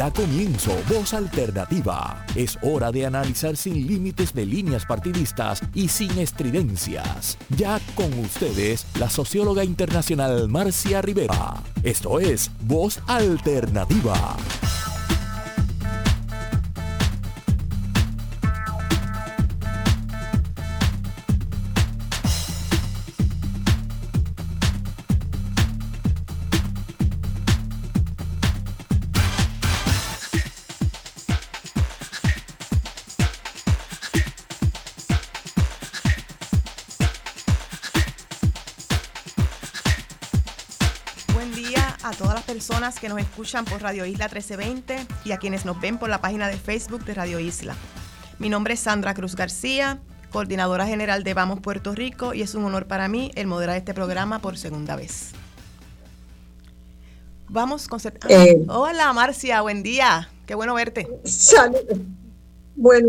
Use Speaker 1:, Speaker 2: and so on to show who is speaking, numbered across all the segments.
Speaker 1: Da comienzo Voz Alternativa. Es hora de analizar sin límites de líneas partidistas y sin estridencias. Ya con ustedes, la socióloga internacional Marcia Rivera. Esto es Voz Alternativa.
Speaker 2: Que nos escuchan por Radio Isla 1320 y a quienes nos ven por la página de Facebook de Radio Isla. Mi nombre es Sandra Cruz García, coordinadora general de Vamos Puerto Rico y es un honor para mí el moderar este programa por segunda vez. Vamos con... Eh, Hola Marcia, buen día. Qué bueno verte.
Speaker 3: Bueno,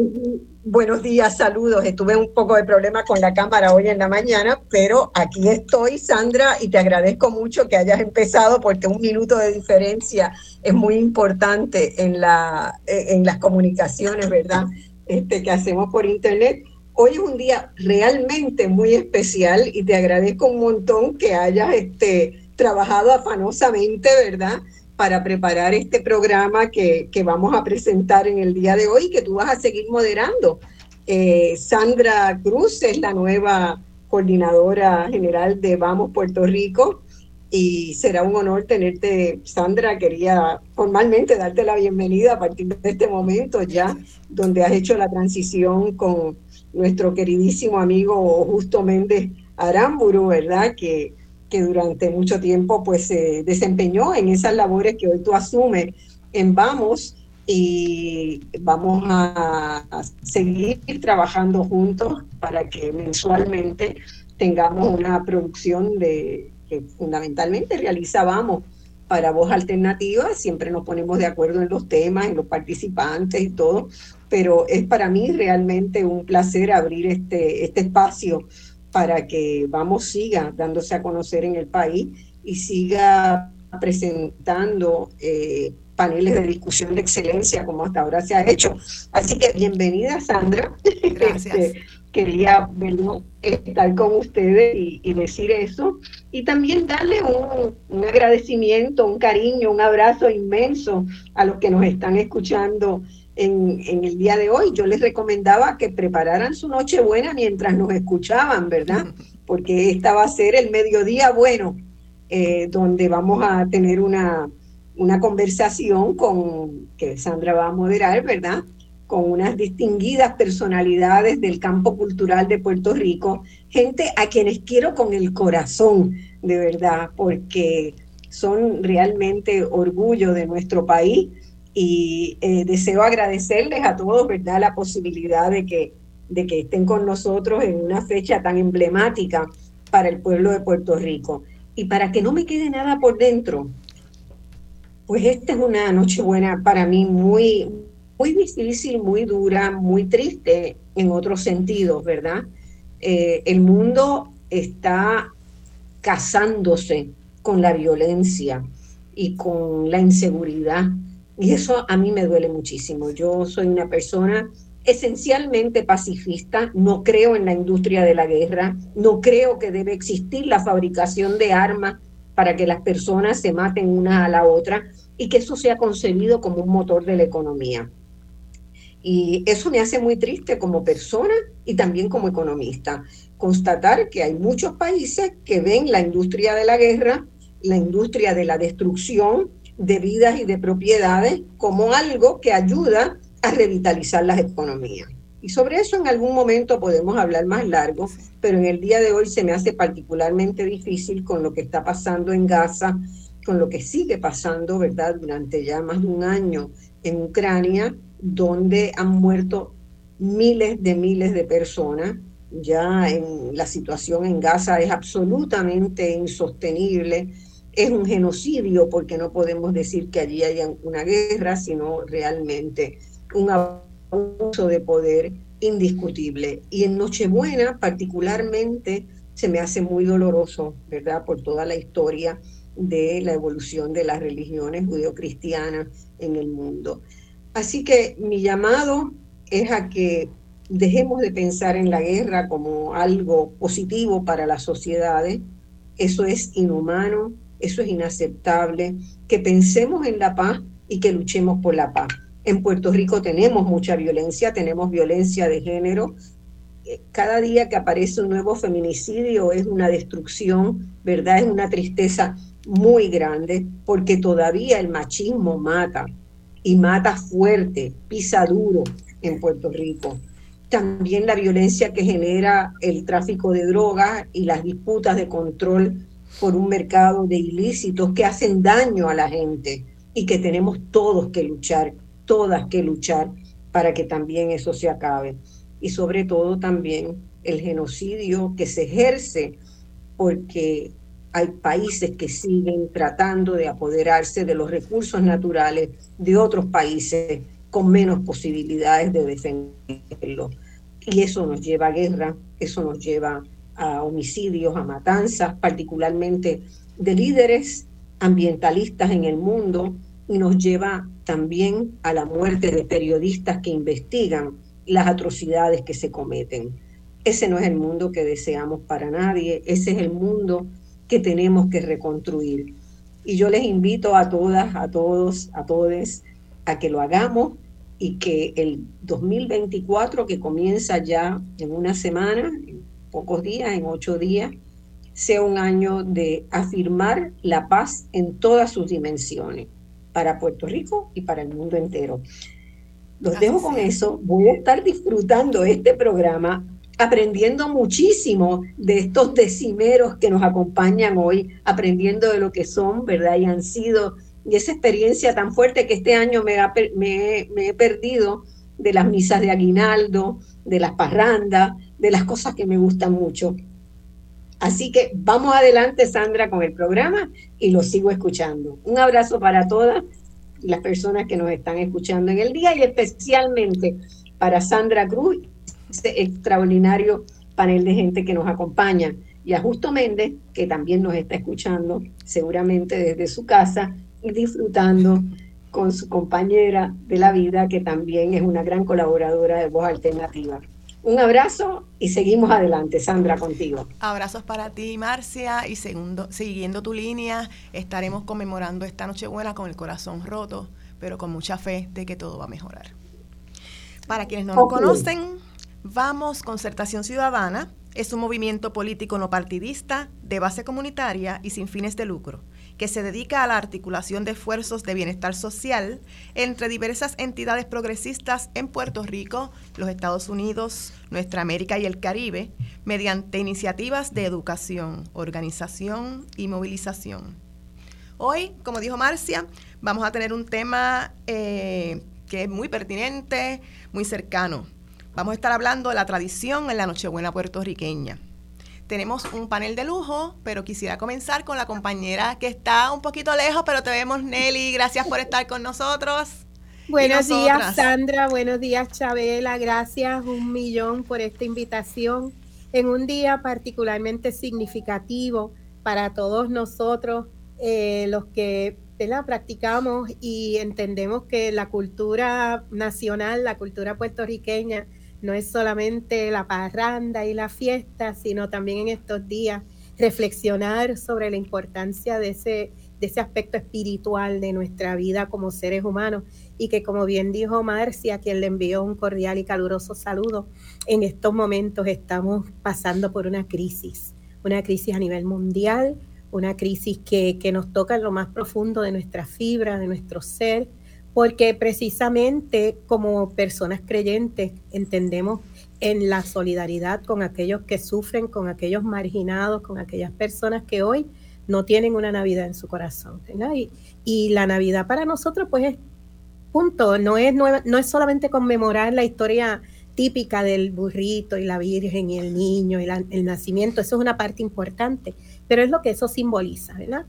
Speaker 3: buenos días, saludos. Estuve un poco de problema con la cámara hoy en la mañana, pero aquí estoy, Sandra, y te agradezco mucho que hayas empezado porque un minuto de diferencia es muy importante en, la, en las comunicaciones, ¿verdad? Este, que hacemos por internet. Hoy es un día realmente muy especial y te agradezco un montón que hayas este, trabajado afanosamente, ¿verdad? Para preparar este programa que, vamos a presentar en el día de hoy, que tú vas a seguir moderando. Eh, Sandra Cruz es la nueva coordinadora general de Vamos Puerto Rico y será un honor tenerte, Sandra. Quería formalmente darte la bienvenida a partir de este momento ya, donde has hecho la transición con nuestro queridísimo amigo Justo Méndez Aramburu, ¿verdad? Que que durante mucho tiempo pues se desempeñó en esas labores que hoy tú asumes en Vamos y vamos a seguir trabajando juntos para que mensualmente tengamos una producción de que fundamentalmente realiza Vamos para voz alternativa, siempre nos ponemos de acuerdo en los temas, en los participantes y todo, pero es para mí realmente un placer abrir este, este espacio para que Vamos siga dándose a conocer en el país y siga presentando eh, paneles de discusión de excelencia como hasta ahora se ha hecho. Así que bienvenida Sandra.
Speaker 2: Gracias. Este,
Speaker 3: quería estar con ustedes y, decir eso. Y también darle un, un, agradecimiento, un cariño, un abrazo inmenso a los que nos están escuchando en, el día de hoy. Yo les recomendaba que prepararan su noche buena mientras nos escuchaban, ¿verdad? Porque esta va a ser el mediodía bueno, eh, donde vamos a tener una, una conversación con, que Sandra va a moderar, ¿verdad? Con unas distinguidas personalidades del campo cultural de Puerto Rico, gente a quienes quiero con el corazón, de verdad, porque son realmente orgullo de nuestro país y eh, deseo agradecerles a todos, ¿verdad?, la posibilidad de que, de que estén con nosotros en una fecha tan emblemática para el pueblo de Puerto Rico. Y para que no me quede nada por dentro, pues esta es una noche buena para mí muy, muy difícil, muy dura, muy triste en otros sentidos, ¿verdad? Eh, el mundo está casándose con la violencia y con la inseguridad y eso a mí me duele muchísimo. Yo soy una persona esencialmente pacifista, no creo en la industria de la guerra, no creo que debe existir la fabricación de armas para que las personas se maten una a la otra y que eso sea concebido como un motor de la economía. Y eso me hace muy triste como persona y también como economista. Constatar que hay muchos países que ven la industria de la guerra, la industria de la destrucción, de vidas y de propiedades como algo que ayuda a revitalizar las economías. Y sobre eso en algún momento podemos hablar más largo, pero en el día de hoy se me hace particularmente difícil con lo que está pasando en Gaza, con lo que sigue pasando, ¿verdad?, durante ya más de un año en Ucrania, donde han muerto miles de miles de personas. Ya en la situación en Gaza es absolutamente insostenible es un genocidio porque no podemos decir que allí haya una guerra, sino realmente un abuso de poder indiscutible. Y en Nochebuena particularmente se me hace muy doloroso, ¿verdad? Por toda la historia de la evolución de las religiones judeocristianas en el mundo. Así que mi llamado es a que dejemos de pensar en la guerra como algo positivo para las sociedades. Eso es inhumano, eso es inaceptable. Que pensemos en la paz y que luchemos por la paz. En Puerto Rico tenemos mucha violencia, tenemos violencia de género. Eh, cada día que aparece un nuevo feminicidio es una destrucción, ¿verdad? Es una tristeza muy grande porque todavía el machismo mata y mata fuerte, pisa duro en Puerto Rico. También la violencia que genera el tráfico de drogas y las disputas de control por un mercado de ilícitos que hacen daño a la gente y que tenemos todos que luchar, todas que luchar para que también eso se acabe. Y sobre todo también el genocidio que se ejerce porque hay países que siguen tratando de apoderarse de los recursos naturales de otros países con menos posibilidades de defenderlo. Y eso nos lleva a guerra, eso nos lleva a homicidios, a matanzas, particularmente de líderes ambientalistas en el mundo, y nos lleva también a la muerte de periodistas que investigan las atrocidades que se cometen. Ese no es el mundo que deseamos para nadie, ese es el mundo que tenemos que reconstruir. Y yo les invito a todas, a todos, a todos a que lo hagamos y que el 2024, que comienza ya en una semana, pocos días, en ocho días, sea un año de afirmar la paz en todas sus dimensiones, para Puerto Rico y para el mundo entero. Los dejo con eso. Voy a estar disfrutando este programa aprendiendo muchísimo de estos decimeros que nos acompañan hoy, aprendiendo de lo que son, ¿verdad? Y han sido, y esa experiencia tan fuerte que este año me, me, he perdido de las misas de aguinaldo, de las parrandas, de las cosas que me gustan mucho. Así que vamos adelante, Sandra, con el programa y lo sigo escuchando. Un abrazo para todas las personas que nos están escuchando en el día y especialmente para Sandra Cruz este extraordinario panel de gente que nos acompaña. Y a Justo Méndez, que también nos está escuchando, seguramente desde su casa y disfrutando con su compañera de la vida, que también es una gran colaboradora de Voz Alternativa. Un abrazo y seguimos adelante. Sandra, contigo.
Speaker 2: Abrazos para ti, Marcia. Y segundo, siguiendo tu línea, estaremos conmemorando esta Nochebuena con el corazón roto, pero con mucha fe de que todo va a mejorar. Para quienes no nos conocen, Vamos, Concertación Ciudadana, es un movimiento político no partidista, de base comunitaria y sin fines de lucro, que se dedica a la articulación de esfuerzos de bienestar social entre diversas entidades progresistas en Puerto Rico, los Estados Unidos, nuestra América y el Caribe, mediante iniciativas de educación, organización y movilización. Hoy, como dijo Marcia, vamos a tener un tema eh, que es muy pertinente, muy cercano Vamos a estar hablando de la tradición en la Nochebuena puertorriqueña. Tenemos un panel de lujo, pero quisiera comenzar con la compañera que está un poquito lejos, pero te vemos, Nelly. Gracias por estar con nosotros.
Speaker 4: Buenos días, Sandra. Buenos días, Chabela. Gracias un millón por esta invitación en un día particularmente significativo para todos nosotros, eh, los que la practicamos y entendemos que la cultura nacional, la cultura puertorriqueña, no es solamente la parranda y la fiesta, sino también en estos días reflexionar sobre la importancia de ese, de ese aspecto espiritual de nuestra vida como seres humanos. Y que como bien dijo Marcia, quien le envió un cordial y caluroso saludo, en estos momentos estamos pasando por una crisis, una crisis a nivel mundial, una crisis que, que nos toca en lo más profundo de nuestra fibra, de nuestro ser, porque precisamente como personas creyentes entendemos en la solidaridad con aquellos que sufren, con aquellos marginados, con aquellas personas que hoy no tienen una Navidad en su corazón. Y, la Navidad para nosotros, pues es punto, no es, no es solamente conmemorar la historia típica del burrito y la Virgen y el niño y el nacimiento, eso es una parte importante, pero es lo que eso simboliza, ¿verdad?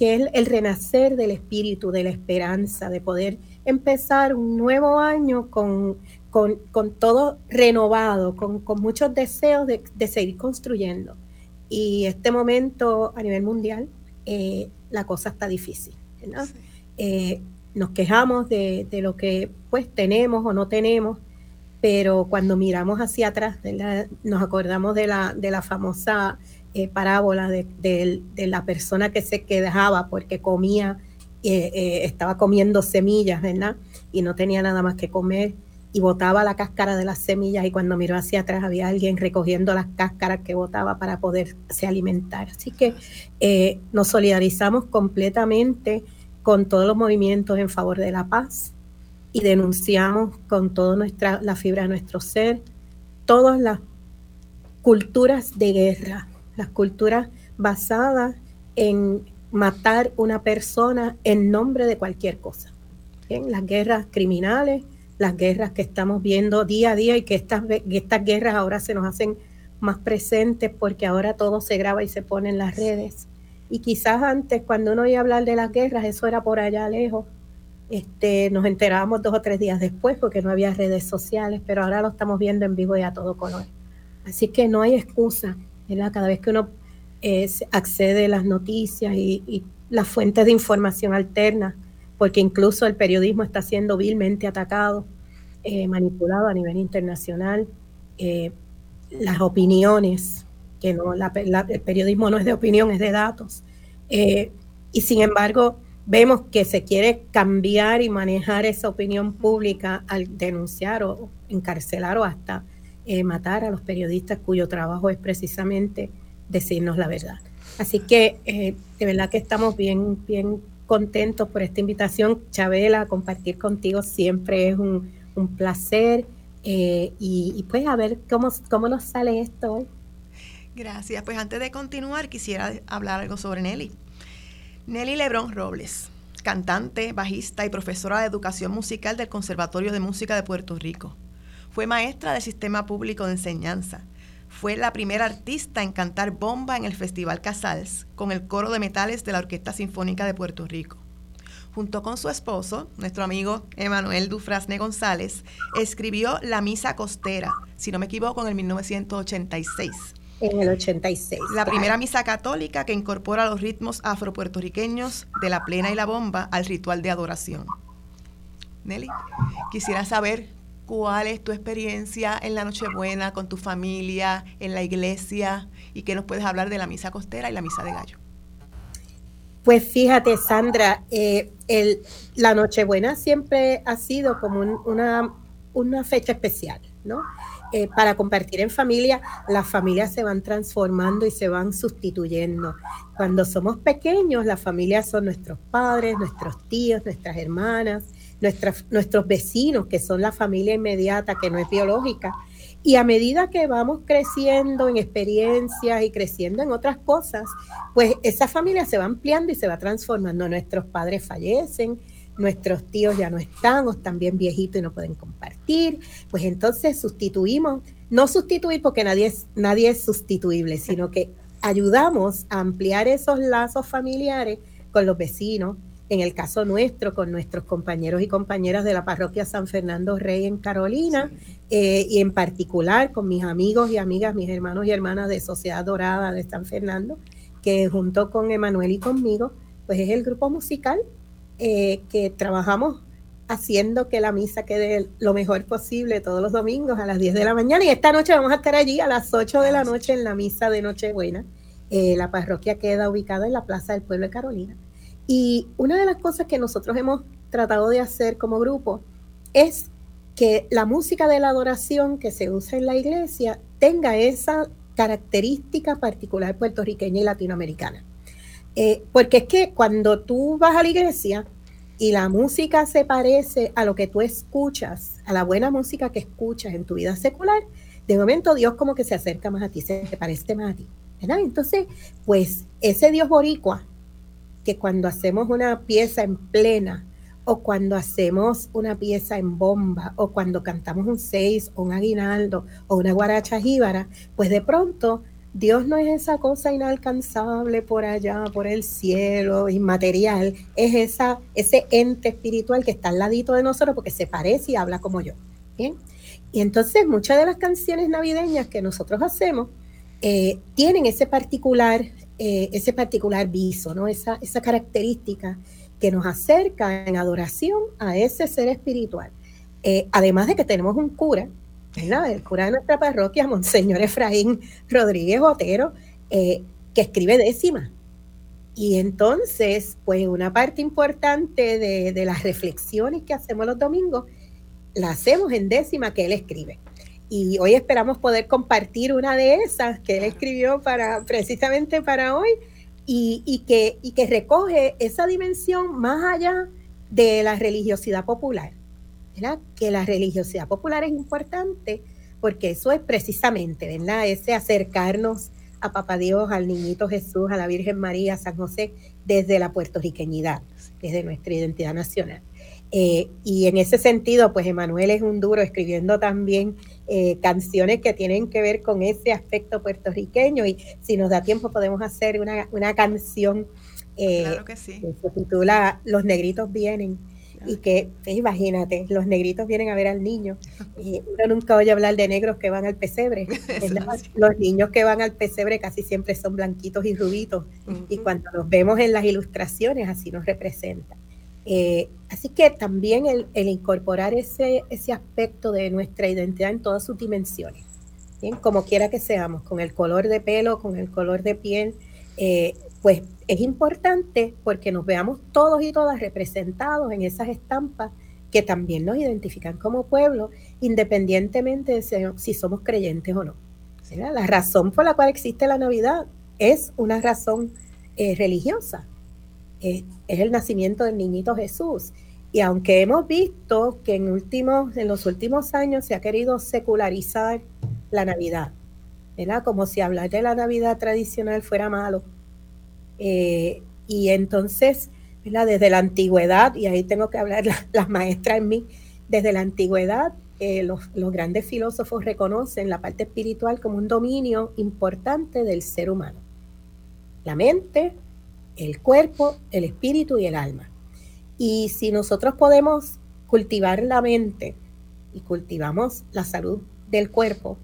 Speaker 4: Que es el renacer del espíritu, de la esperanza, de poder empezar un nuevo año con, con, todo renovado, con, muchos deseos de, seguir construyendo. Y este momento a nivel mundial, eh, la cosa está difícil. Eh, nos quejamos de, lo que pues tenemos o no tenemos, pero cuando miramos hacia atrás, nos acordamos de la, de la famosa eh, parábola de, la persona que se quejaba porque comía, eh, estaba comiendo semillas, ¿verdad? Y no tenía nada más que comer y botaba la cáscara de las semillas y cuando miró hacia atrás había alguien recogiendo las cáscaras que botaba para poderse alimentar. Así que eh, nos solidarizamos completamente con todos los movimientos en favor de la paz y denunciamos con toda nuestra la fibra de nuestro ser todas las culturas de guerra, las culturas basadas en matar una persona en nombre de cualquier cosa. Las guerras criminales, las guerras que estamos viendo día a día y que estas, estas guerras ahora se nos hacen más presentes porque ahora todo se graba y se pone en las redes. Y quizás antes, cuando uno iba a hablar de las guerras, eso era por allá lejos. Este, nos enterábamos dos o tres días después porque no había redes sociales, pero ahora lo estamos viendo en vivo y a todo color. Así que no hay excusa, Cada vez que uno eh, accede a las noticias y, las fuentes de información alternas, porque incluso el periodismo está siendo vilmente atacado, eh, manipulado a nivel internacional. Eh, las opiniones, que no, el periodismo no es de opinión, es de datos. Y sin embargo, vemos que se quiere cambiar y manejar esa opinión pública al denunciar o encarcelar o hasta matar a los periodistas cuyo trabajo es precisamente decirnos la verdad. Así que de verdad que estamos bien, bien contentos por esta invitación. Chabela, compartir contigo siempre es un, placer. Eh, y, pues a ver cómo, cómo nos sale esto hoy.
Speaker 2: Gracias. Pues antes de continuar, quisiera hablar algo sobre Nelly. Nelly Lebrón Robles, cantante, bajista y profesora de educación musical del Conservatorio de Música de Puerto Rico. Fue maestra del Sistema Público de Enseñanza fue la primera artista en cantar bomba en el Festival Casals con el coro de metales de la Orquesta Sinfónica de Puerto Rico. Junto con su esposo, nuestro amigo Emanuel Dufrasne González, escribió La Misa Costera, si no me equivoco, en el 1986.
Speaker 4: En el 86.
Speaker 2: La primera misa católica que incorpora los ritmos afropuertorriqueños de la plena y la bomba al ritual de adoración. Nelly, quisiera saber cuál es tu experiencia en la Nochebuena con tu familia, en la iglesia y qué nos puedes hablar de la misa costera y la misa de gallo.
Speaker 4: Pues fíjate, Sandra, eh, el, la Nochebuena siempre ha sido como una, una, fecha especial, ¿no? Eh, para compartir en familia, las familias se van transformando y se van sustituyendo. Cuando somos pequeños, las familias son nuestros padres, nuestros tíos, nuestras hermanas, nuestros vecinos, que son la familia inmediata, que no es biológica. Y a medida que vamos creciendo en experiencias y creciendo en otras cosas, pues esa familia se va ampliando y se va transformando. Nuestros padres fallecen, nuestros tíos ya no están o están bien viejitos y no pueden compartir. Pues entonces sustituimos, no sustituir porque nadie es, nadie es sustituible, sino que ayudamos a ampliar esos lazos familiares con los vecinos, en el caso nuestro, con nuestros compañeros y compañeras de la parroquia San Fernando Rey en Carolina, eh, y en particular con mis amigos y amigas, mis hermanos y hermanas de Sociedad Dorada de San Fernando, que junto con Emanuel y conmigo, pues es el grupo musical eh, que trabajamos haciendo que la misa quede lo mejor posible todos los domingos a las 10 de la mañana. Y esta noche vamos a estar allí a las 8 de la noche en la misa de Nochebuena. Eh, la parroquia queda ubicada en la Plaza del Pueblo de Carolina. Y una de las cosas que nosotros hemos tratado de hacer como grupo es que la música de la adoración que se usa en la iglesia tenga esa característica particular puertorriqueña y latinoamericana. Eh, porque es que cuando tú vas a la iglesia y la música se parece a lo que tú escuchas, a la buena música que escuchas en tu vida secular, de momento Dios como que se acerca más a ti, se parece más a ti. Entonces, pues ese Dios boricua que cuando hacemos una pieza en plena o cuando hacemos una pieza en bomba o cuando cantamos un seis o un aguinaldo o una guaracha jíbara, pues de pronto Dios no es esa cosa inalcanzable por allá, por el cielo, inmaterial, es esa, ese ente espiritual que está al ladito de nosotros porque se parece y habla como yo. ¿bien? Y entonces muchas de las canciones navideñas que nosotros hacemos eh, tienen ese particular eh, ese particular viso, ¿no? esa, esa característica que nos acerca en adoración a ese ser espiritual. Eh, además de que tenemos un cura, el cura de nuestra parroquia, Monseñor Efraín Rodríguez Otero, eh, que escribe décima. Y entonces, pues una parte importante de, de las reflexiones que hacemos los domingos, la hacemos en décima que él escribe. Y hoy esperamos poder compartir una de esas que él escribió para, precisamente para hoy y, que, y que recoge esa dimensión más allá de la religiosidad popular. Que la religiosidad popular es importante porque eso es precisamente, ¿verdad? Ese acercarnos a Papá Dios, al Niñito Jesús, a la Virgen María, a San José, desde la puertorriqueñidad, desde nuestra identidad nacional. Eh, y en ese sentido, pues Emanuel es un duro escribiendo también eh, canciones que tienen que ver con ese aspecto puertorriqueño y si nos da tiempo podemos hacer una, una canción
Speaker 2: eh, que, se
Speaker 4: titula Los negritos vienen y que, imagínate, los negritos vienen a ver al niño. Y uno nunca oye hablar de negros que van al pesebre. los niños que van al pesebre casi siempre son blanquitos y rubitos. Y cuando los vemos en las ilustraciones, así nos representan. Eh, así que también el, incorporar ese, ese aspecto de nuestra identidad en todas sus dimensiones, ¿bien? como quiera que seamos, con el color de pelo, con el color de piel, eh, pues es importante porque nos veamos todos y todas representados en esas estampas que también nos identifican como pueblo, independientemente de si, somos creyentes o no. La razón por la cual existe la Navidad es una razón eh, religiosa es, el nacimiento del niñito Jesús. Y aunque hemos visto que en, últimos, en los últimos años se ha querido secularizar la Navidad, ¿verdad? Como si hablar de la Navidad tradicional fuera malo. Eh, y entonces, ¿verdad? Desde la antigüedad, y ahí tengo que hablar las maestras en mí, desde la antigüedad eh, los, los, grandes filósofos reconocen la parte espiritual como un dominio importante del ser humano. La mente, el cuerpo, el espíritu y el alma. Y si nosotros podemos cultivar la mente y cultivamos la salud del cuerpo,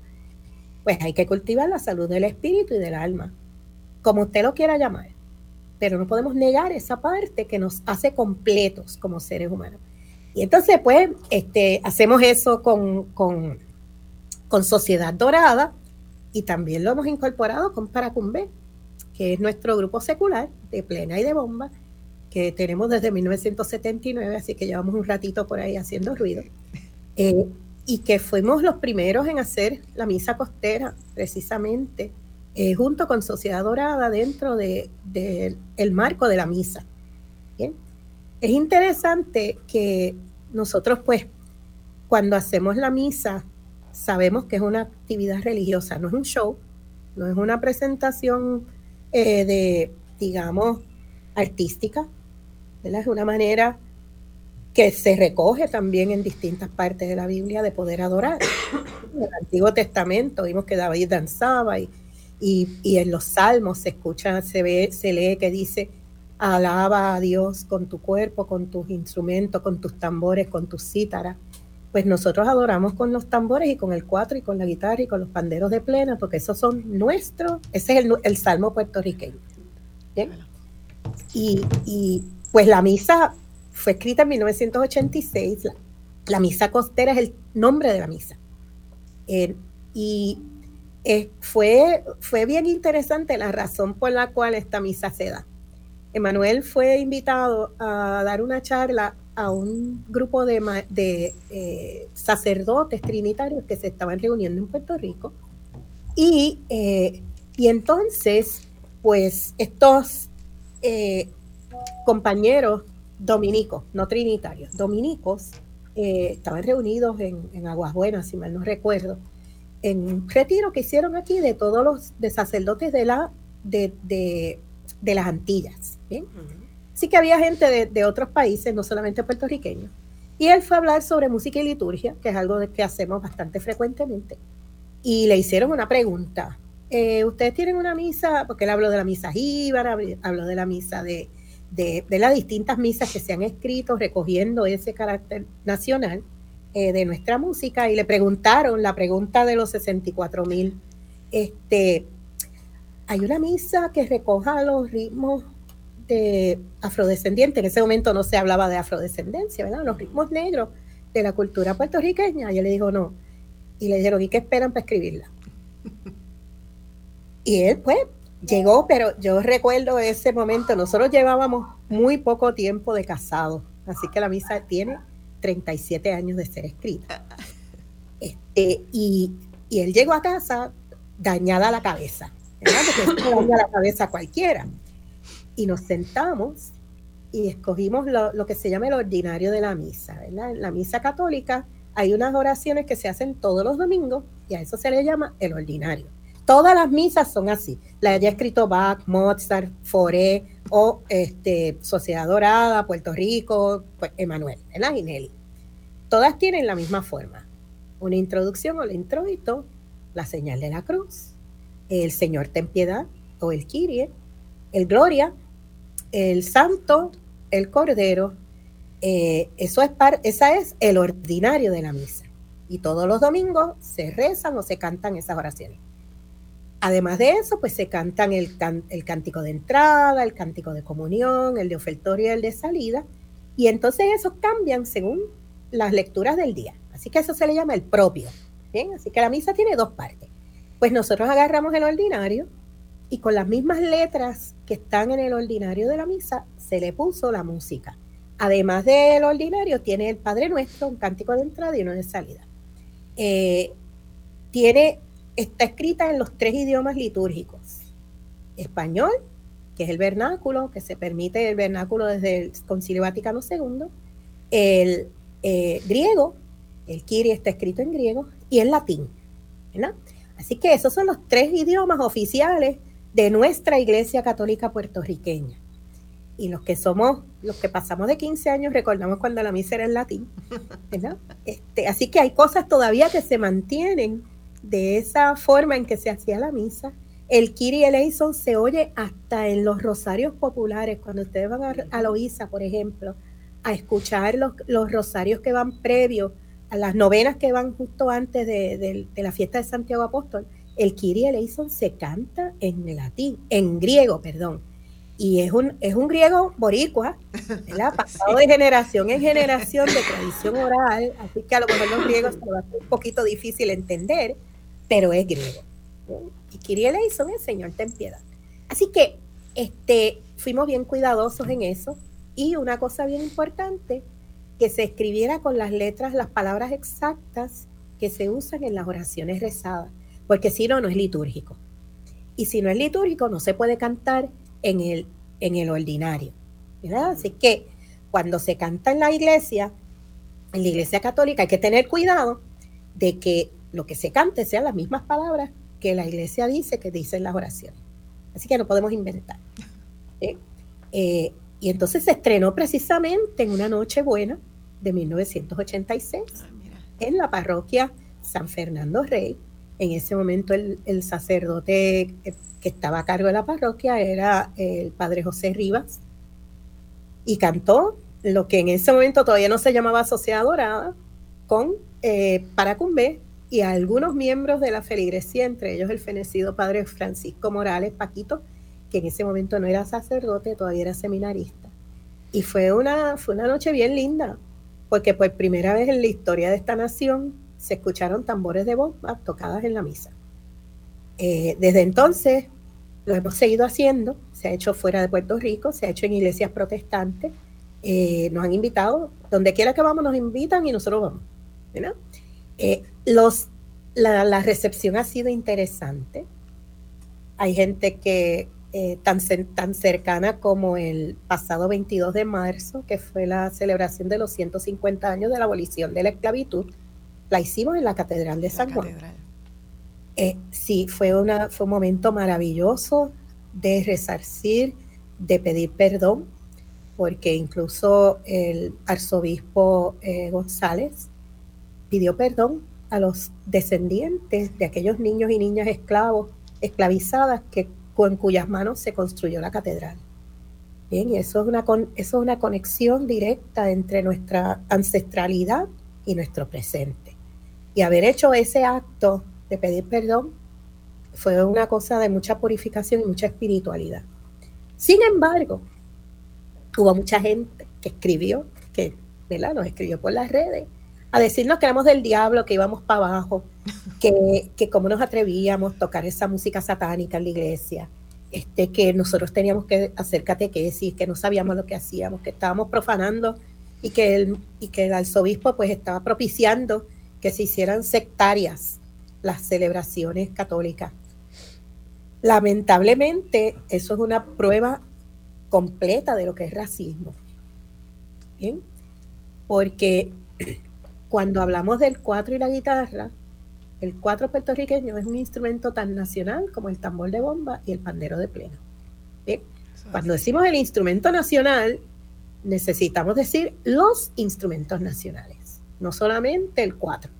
Speaker 4: pues hay que cultivar la salud del espíritu y del alma, como usted lo quiera llamar. Pero no podemos negar esa parte que nos hace completos como seres humanos. Y entonces, pues, este, hacemos eso con, con, Sociedad Dorada y también lo hemos incorporado con Paracumbe que es nuestro grupo secular de plena y de bomba, que tenemos desde 1979, así que llevamos un ratito por ahí haciendo ruido, eh, y que fuimos los primeros en hacer la misa costera, precisamente, eh, junto con Sociedad Dorada, dentro del de, el marco de la misa. Es interesante que nosotros, pues, cuando hacemos la misa, sabemos que es una actividad religiosa, no es un show, no es una presentación eh, de, digamos, artística, ¿verdad? Es una manera que se recoge también en distintas partes de la Biblia de poder adorar. En el Antiguo Testamento vimos que David danzaba y, y, en los salmos se escucha, se ve, se lee que dice, alaba a Dios con tu cuerpo, con tus instrumentos, con tus tambores, con tus cítaras. Pues nosotros adoramos con los tambores y con el cuatro y con la guitarra y con los panderos de plena, porque esos son nuestros, ese es el, salmo puertorriqueño. Y, pues la misa fue escrita en 1986, la, misa costera es el nombre de la misa. Eh, y eh, fue, fue bien interesante la razón por la cual esta misa se da. Emanuel fue invitado a dar una charla a un grupo de, eh, sacerdotes trinitarios que se estaban reuniendo en Puerto Rico. Y, eh, y entonces, pues estos eh, compañeros dominicos, no trinitarios, dominicos, estaban reunidos en, Aguas Buenas, si mal no recuerdo, en un retiro que hicieron aquí de todos los de sacerdotes de, la, de, de, las Antillas. ¿bien? Sí que había gente de, otros países, no solamente puertorriqueños. Y él fue a hablar sobre música y liturgia, que es algo que hacemos bastante frecuentemente. Y le hicieron una pregunta. Eh, ¿Ustedes tienen una misa? Porque él habló de la misa jíbara, habló de la misa de, las distintas misas que se han escrito recogiendo ese carácter nacional eh, de nuestra música. Y le preguntaron la pregunta de los 64 mil. Este, hay una misa que recoja los ritmos de afrodescendiente. En ese momento no se hablaba de afrodescendencia, ¿verdad? Los ritmos negros de la cultura puertorriqueña. Y él le dijo, no. Y le dijeron, ¿y qué esperan para escribirla? Y él, pues, llegó, pero yo recuerdo ese momento, nosotros llevábamos muy poco tiempo de casados, así que la misa tiene 37 años de ser escrita. Este, y, él llegó a casa dañada la cabeza, ¿verdad? Porque daña la cabeza a cualquiera. Y nos sentamos y escogimos lo, lo, que se llama el ordinario de la misa, ¿verdad? En la misa católica hay unas oraciones que se hacen todos los domingos y a eso se le llama el ordinario. Todas las misas son así. La haya escrito Bach, Mozart, Foré o este, Sociedad Dorada, Puerto Rico, pues, Emanuel, ¿verdad? Y Nelly. Todas tienen la misma forma. Una introducción o el introito, la señal de la cruz, el Señor ten piedad o el Kyrie, el Gloria, el Santo, el Cordero. Eh, eso es par, esa es el ordinario de la misa. Y todos los domingos se rezan o se cantan esas oraciones. Además de eso, pues se cantan el, el cántico de entrada, el cántico de comunión, el de ofertorio y el de salida. Y entonces esos cambian según las lecturas del día. Así que eso se le llama el propio. ¿bien? Así que la misa tiene dos partes. Pues nosotros agarramos el ordinario y con las mismas letras que están en el ordinario de la misa se le puso la música. Además del ordinario, tiene el Padre Nuestro, un cántico de entrada y uno de salida. Eh, tiene está escrita en los tres idiomas litúrgicos. Español, que es el vernáculo, que se permite el vernáculo desde el Concilio Vaticano II, el eh, griego, el Kiri está escrito en griego, y el latín. Así que esos son los tres idiomas oficiales de nuestra Iglesia Católica puertorriqueña. Y los que somos, los que pasamos de 15 años, recordamos cuando la misa era en latín. Este, así que hay cosas todavía que se mantienen de esa forma en que se hacía la misa. El Kiri Eleison se oye hasta en los rosarios populares, cuando ustedes van a, a por ejemplo, a escuchar los, los, rosarios que van previos a las novenas que van justo antes de, de, la fiesta de Santiago Apóstol. El Kiri Eleison se canta en latín, en griego, perdón. Y es un, es un griego boricua, pasado de generación en generación de tradición oral, así que a lo mejor los griegos se va a hacer un poquito difícil entender, pero es griego. Y Kyrie eleison, el Señor ten piedad. Así que este, fuimos bien cuidadosos en eso. Y una cosa bien importante, que se escribiera con las letras, las palabras exactas que se usan en las oraciones rezadas, porque si no, no es litúrgico. Y si no es litúrgico, no se puede cantar en el, en el ordinario. Así que cuando se canta en la iglesia, en la iglesia católica, hay que tener cuidado de que lo que se cante sean las mismas palabras que la iglesia dice que dicen las oraciones. Así que no podemos inventar. Eh, y entonces se estrenó precisamente en una noche buena de 1986 ah, en la parroquia San Fernando Rey. En ese momento el, sacerdote que estaba a cargo de la parroquia era el padre José Rivas y cantó lo que en ese momento todavía no se llamaba Sociedad Dorada con eh, Paracumbe y a algunos miembros de la feligresía, entre ellos el fenecido padre Francisco Morales Paquito, que en ese momento no era sacerdote, todavía era seminarista. Y fue una, fue una noche bien linda, porque por primera vez en la historia de esta nación se escucharon tambores de bomba tocadas en la misa. Eh, desde entonces lo hemos seguido haciendo, se ha hecho fuera de Puerto Rico, se ha hecho en iglesias protestantes, eh, nos han invitado, donde quiera que vamos nos invitan y nosotros vamos. Eh, los, la, recepción ha sido interesante. Hay gente que tan, tan cercana como el pasado 22 de marzo, que fue la celebración de los 150 años de la abolición de la esclavitud, la hicimos en la Catedral de San Juan. Eh, sí, fue, una, fue un momento maravilloso de resarcir, de pedir perdón, porque incluso el arzobispo González pidió perdón a los descendientes de aquellos niños y niñas esclavos, esclavizadas, que, con cuyas manos se construyó la catedral. Bien, y eso es, una eso es una conexión directa entre nuestra ancestralidad y nuestro presente. Y haber hecho ese acto de pedir perdón fue una cosa de mucha purificación y mucha espiritualidad. Sin embargo, hubo mucha gente que escribió, que ¿verdad? nos escribió por las redes, a decirnos que éramos del diablo, que íbamos para abajo, que, que cómo nos atrevíamos a tocar esa música satánica en la iglesia, este, que nosotros teníamos que hacer catequesis, que no sabíamos lo que hacíamos, que estábamos profanando y que el, y que el arzobispo pues estaba propiciando que se hicieran sectarias las celebraciones católicas. Lamentablemente, eso es una prueba completa de lo que es racismo. ¿Bien? Porque cuando hablamos del cuatro y la guitarra, el cuatro puertorriqueño es un instrumento tan nacional como el tambor de bomba y el pandero de pleno. ¿Bien? Cuando decimos el instrumento nacional, necesitamos decir los instrumentos nacionales, no solamente el cuatro,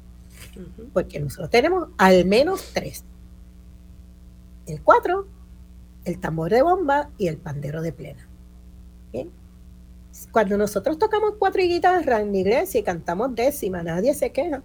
Speaker 4: porque nosotros tenemos al menos tres. El cuatro, el tambor de bomba y el pandero de plena. Cuando nosotros tocamos cuatro y guitarra en la iglesia y cantamos décima, nadie se queja.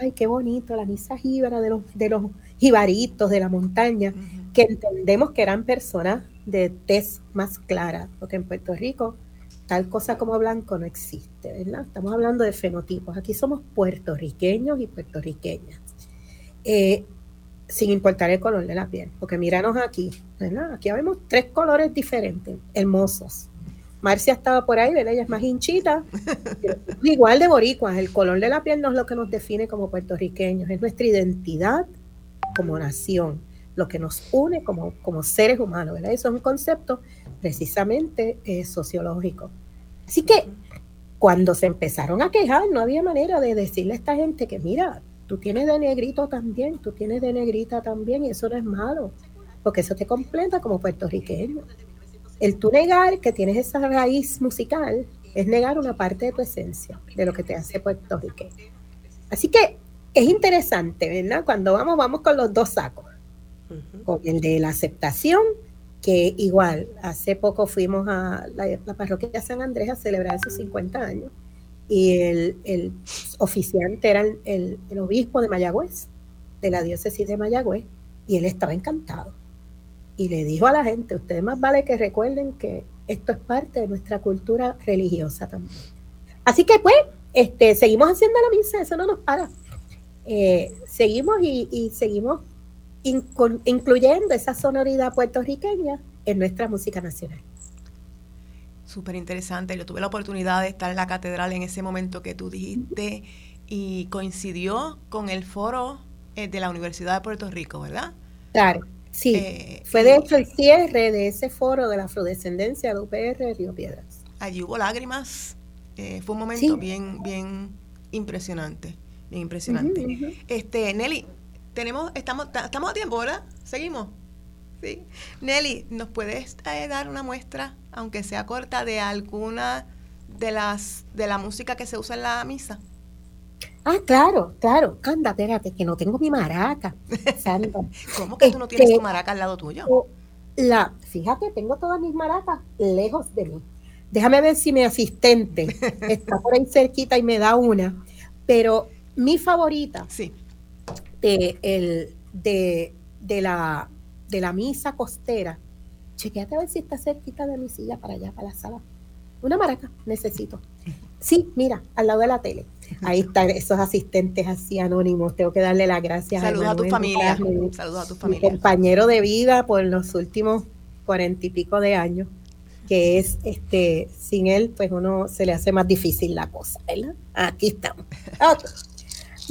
Speaker 4: Ay, qué bonito, la misa jíbara de los, de los jibaritos de la montaña, que entendemos que eran personas de tez más clara, porque en Puerto Rico tal cosa como blanco no existe, ¿verdad? Estamos hablando de fenotipos. Aquí somos puertorriqueños y puertorriqueñas. Eh, sin importar el color de la piel, porque míranos aquí, ¿verdad? Aquí vemos tres colores diferentes, hermosos. Marcia estaba por ahí, ¿verdad? Ella es más hinchita, igual de boricuas. El color de la piel no es lo que nos define como puertorriqueños, es nuestra identidad como nación, lo que nos une como, como seres humanos, ¿verdad? Eso es un concepto precisamente eh, sociológico. Así que cuando se empezaron a quejar, no había manera de decirle a esta gente que, mira, tú tienes de negrito también, tú tienes de negrita también, y eso no es malo, porque eso te completa como puertorriqueño. El tú negar que tienes esa raíz musical es negar una parte de tu esencia, de lo que te hace puertorriqueño. Así que es interesante, ¿verdad? Cuando vamos, vamos con los dos sacos, con el de la aceptación, que igual, hace poco fuimos a la, parroquia de San Andrés a celebrar sus 50 años y el, oficiante era el, el, obispo de Mayagüez, de la diócesis de Mayagüez, y él estaba encantado. Y le dijo a la gente, ustedes más vale que recuerden que esto es parte de nuestra cultura religiosa también. Así que pues, este, seguimos haciendo la misa, eso no nos para. Eh, seguimos y, seguimos incluyendo esa sonoridad puertorriqueña en nuestra música nacional.
Speaker 2: Súper interesante. Yo tuve la oportunidad de estar en la catedral en ese momento que tú dijiste y coincidió con el foro eh, de la Universidad de Puerto Rico, ¿verdad?
Speaker 4: Claro, sí. Eh, Fue de hecho el cierre de ese foro de la afrodescendencia de UPR Río Piedras.
Speaker 2: Allí hubo lágrimas. Eh, fue un momento bien, bien impresionante. Bien impresionante. Este, Nelly, tenemos, estamos, estamos a tiempo, ¿verdad? Seguimos. Sí. Nelly, ¿nos puedes dar una muestra aunque sea corta, de alguna de las de la música que se usa en la misa?
Speaker 4: Ah, claro, claro. Anda, espérate, que no tengo mi maraca.
Speaker 2: ¿Cómo que tú no tienes tu este, maraca al lado tuyo?
Speaker 4: La, fíjate, tengo todas mis maracas lejos de mí. Déjame ver si mi asistente está por ahí cerquita y me da una. Pero mi favorita
Speaker 2: sí.
Speaker 4: De, el, de, de, la, de la misa costera chequeate a ver si está cerquita de mi silla para allá, para la sala. Una maraca, necesito. Sí, mira, al lado de la tele. Ahí están esos asistentes así anónimos. Tengo que darle las gracias
Speaker 2: Saludos a, tu familia. Saludos a tu familia.
Speaker 4: compañero de vida por los últimos cuarenta y pico de años, que es este, sin él, pues uno se le hace más difícil la cosa, ¿verdad? Aquí estamos.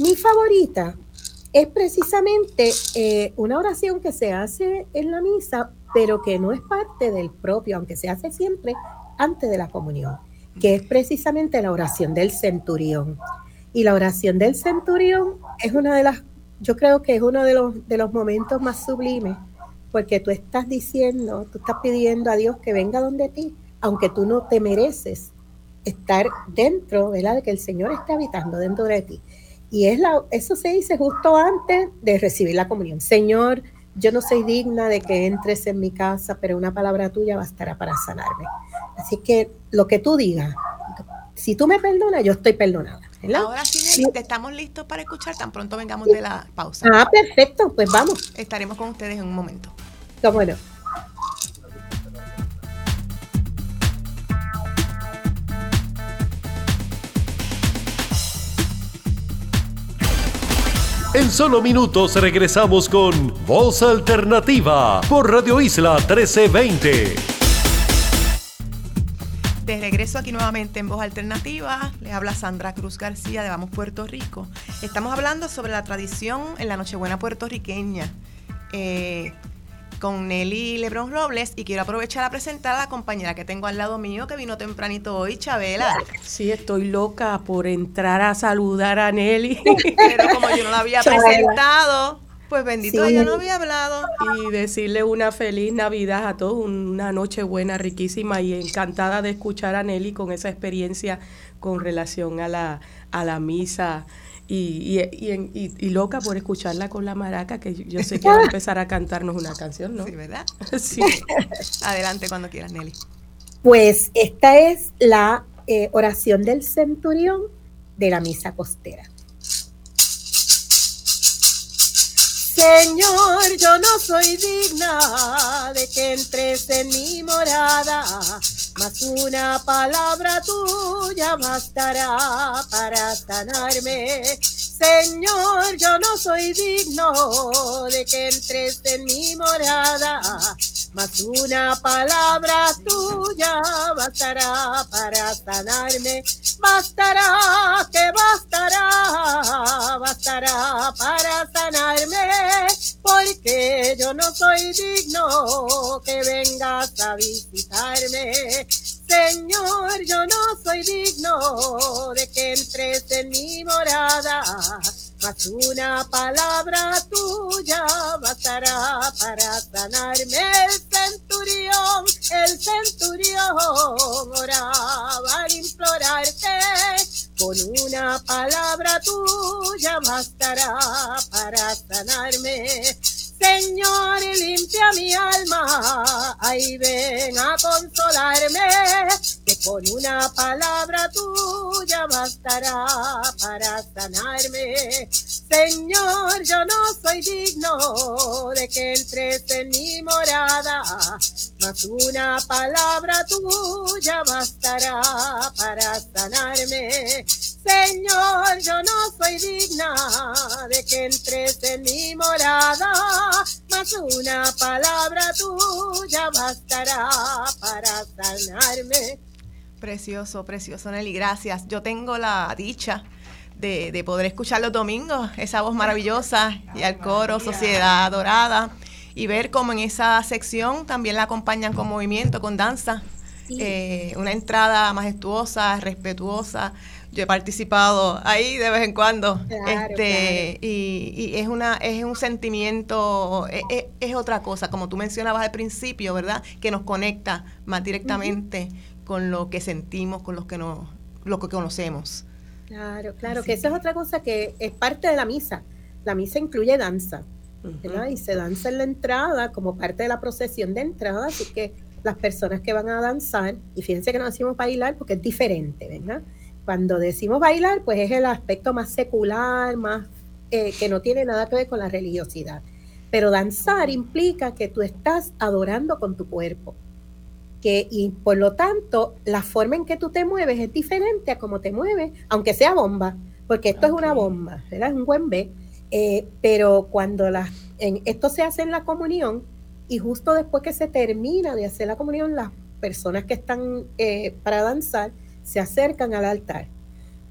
Speaker 4: Mi favorita es precisamente eh, una oración que se hace en la misa pero que no es parte del propio, aunque se hace siempre antes de la comunión, que es precisamente la oración del centurión. Y la oración del centurión es una de las, yo creo que es uno de los, de los momentos más sublimes, porque tú estás diciendo, tú estás pidiendo a Dios que venga donde ti, aunque tú no te mereces estar dentro, ¿verdad? De que el Señor esté habitando dentro de ti. Y es la, eso se dice justo antes de recibir la comunión. Señor, yo no soy digna de que entres en mi casa, pero una palabra tuya bastará para sanarme. Así que lo que tú digas, si tú me perdonas, yo estoy perdonada.
Speaker 2: Ahora sí, estamos listos para escuchar tan pronto vengamos de la pausa.
Speaker 4: Ah, perfecto, pues vamos.
Speaker 2: Estaremos con ustedes en un momento.
Speaker 4: Cómo no.
Speaker 1: En solo minutos regresamos con Voz Alternativa por Radio Isla 1320.
Speaker 2: De regreso aquí nuevamente en Voz Alternativa, le habla Sandra Cruz García de Vamos Puerto Rico. Estamos hablando sobre la tradición en la Nochebuena puertorriqueña. Eh, con Nelly Lebron Robles y quiero aprovechar a presentar a la compañera que tengo al lado mío que vino tempranito hoy, Chabela.
Speaker 5: Sí, estoy loca por entrar a saludar a Nelly.
Speaker 2: Pero como yo no la había presentado, pues bendito, ella no había hablado.
Speaker 5: Y decirle una feliz Navidad a todos, una noche buena, riquísima y encantada de escuchar a Nelly con esa experiencia con relación a la, a la misa y, y, y, loca por escucharla con la maraca, que yo sé que va a empezar a cantarnos una canción, ¿no?
Speaker 2: Sí, ¿verdad? sí. Adelante cuando quieras, Nelly.
Speaker 4: Pues esta es la eh, oración del centurión de la misa costera. Señor, yo no soy digna de que entres en mi morada mas una palabra tuya bastará para sanarme. Señor, yo no soy digno de que entres en mi morada, mas una palabra tuya bastará para sanarme. Bastará, que bastará, bastará para sanarme, porque yo no soy digno que vengas a visitarme. Señor, yo no soy digno de que entres en mi morada, mas una palabra tuya bastará para sanarme. El centurión, el centurión oraba al implorarte, con una palabra tuya bastará para sanarme. Señor, limpia mi alma, ahí ven a consolarme, que con una palabra tuya bastará para sanarme. Señor, yo no soy digno de que entres en mi morada, mas una palabra tuya bastará para sanarme. Señor, yo no soy digna de que entres en mi morada, mas una palabra tuya bastará para sanarme.
Speaker 2: Precioso, precioso, Nelly, gracias. Yo tengo la dicha de, poder escuchar los domingos esa voz maravillosa y al coro Sociedad Dorada y ver cómo en esa sección también la acompañan con movimiento, con danza. Eh, una entrada majestuosa, respetuosa, yo he participado ahí de vez en cuando. este, Y, es una, es un sentimiento, es, e, es, otra cosa, como tú mencionabas al principio, ¿verdad? Que nos conecta más directamente con lo que sentimos, con lo que nos, lo que conocemos.
Speaker 4: Claro, claro, que esa es otra cosa que es parte de la misa. La misa incluye danza, ¿verdad? Y se danza en la entrada como parte de la procesión de entrada, así que las personas que van a danzar, y fíjense que no decimos bailar porque es diferente, ¿verdad? Cuando decimos bailar, pues es el aspecto más secular, más eh, que no tiene nada que ver con la religiosidad. Pero danzar implica que tú estás adorando con tu cuerpo. Que, y por lo tanto, la forma en que tú te mueves es diferente a cómo te mueves, aunque sea bomba, porque esto es una bomba, ¿verdad? Es un buen B. Eh, pero cuando las, en, esto se hace en la comunión, y justo después que se termina de hacer la comunión, las personas que están eh, para danzar se acercan al altar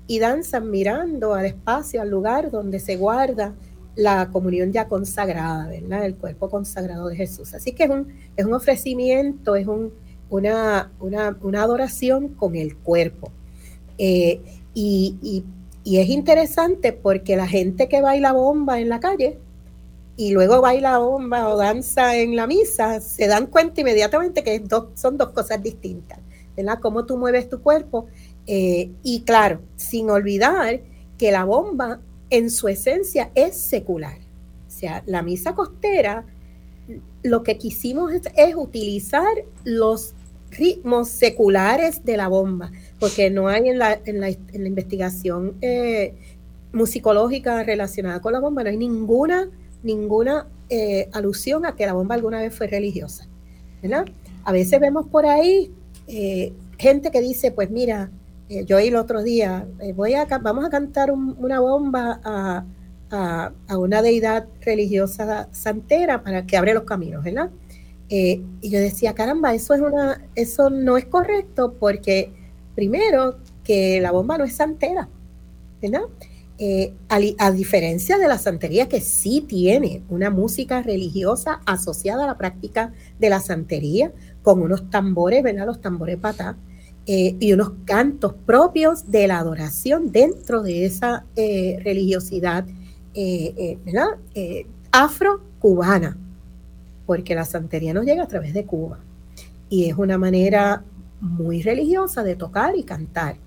Speaker 4: y danzan mirando al espacio, al lugar donde se guarda la comunión ya consagrada, ¿verdad? El cuerpo consagrado de Jesús. Así que es un, es un ofrecimiento, es un, una, una, adoración con el cuerpo. Eh, y, y, es interesante porque la gente que baila bomba en la calle y luego baila bomba o danza en la misa, se dan cuenta inmediatamente que son dos cosas distintas. ¿Verdad? Cómo tú mueves tu cuerpo. Eh, y claro, sin olvidar que la bomba en su esencia es secular. O sea, la misa costera, lo que quisimos es, utilizar los ritmos seculares de la bomba, porque no hay en la, investigación eh, musicológica relacionada con la bomba, no hay ninguna, ninguna eh, alusión a que la bomba alguna vez fue religiosa. ¿verdad? A veces vemos por ahí eh, gente que dice, pues mira, yo oí el otro día, voy a, vamos a cantar una bomba a, a, una deidad religiosa santera para que abre los caminos, ¿verdad? y yo decía, caramba, eso es una, eso no es correcto porque primero que la bomba no es santera, ¿verdad? Eh, a, diferencia de la santería que sí tiene una música religiosa asociada a la práctica de la santería, con unos tambores, ¿verdad? Los tambores patá, eh, y unos cantos propios de la adoración dentro de esa eh, religiosidad, ¿verdad? afro-cubana, porque la santería nos llega a través de Cuba. Y es una manera muy religiosa de tocar y cantar.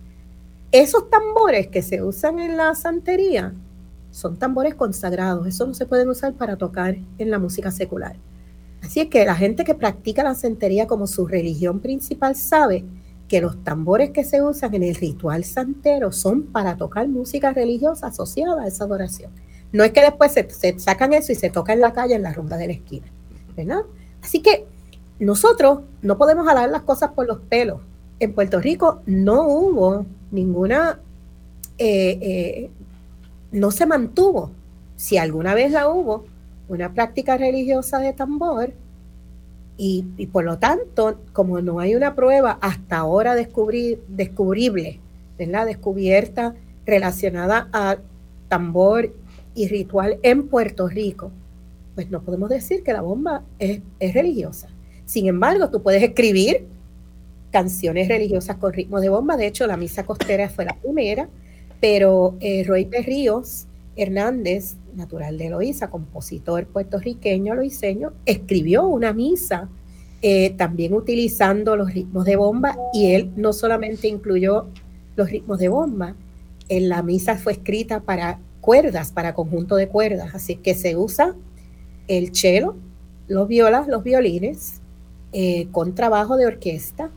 Speaker 4: Esos tambores que se usan en la santería son tambores consagrados, eso no se pueden usar para tocar en la música secular. Así es que la gente que practica la santería como su religión principal sabe que los tambores que se usan en el ritual santero son para tocar música religiosa asociada a esa adoración. No es que después se, se sacan eso y se toca en la calle en la rumba de la esquina, ¿verdad? Así que nosotros no podemos jalar las cosas por los pelos. En Puerto Rico no hubo ninguna, eh, eh, no se mantuvo, si alguna vez la hubo, una práctica religiosa de tambor y, por lo tanto, como no hay una prueba hasta ahora descubrir, descubrible, la descubierta relacionada a tambor y ritual en Puerto Rico, pues no podemos decir que la bomba es religiosa. Sin embargo, tú puedes escribir canciones religiosas con ritmo de bomba. De hecho, la misa costera fue la primera, pero eh, Roy Perríos Hernández, natural de Loíza, compositor puertorriqueño loiseño, escribió una misa eh, también utilizando los ritmos de bomba y él no solamente incluyó los ritmos de bomba, en la misa fue escrita para cuerdas, para conjunto de cuerdas, así que se usa el cello, los violas, los violines, eh, con trabajo de orquesta,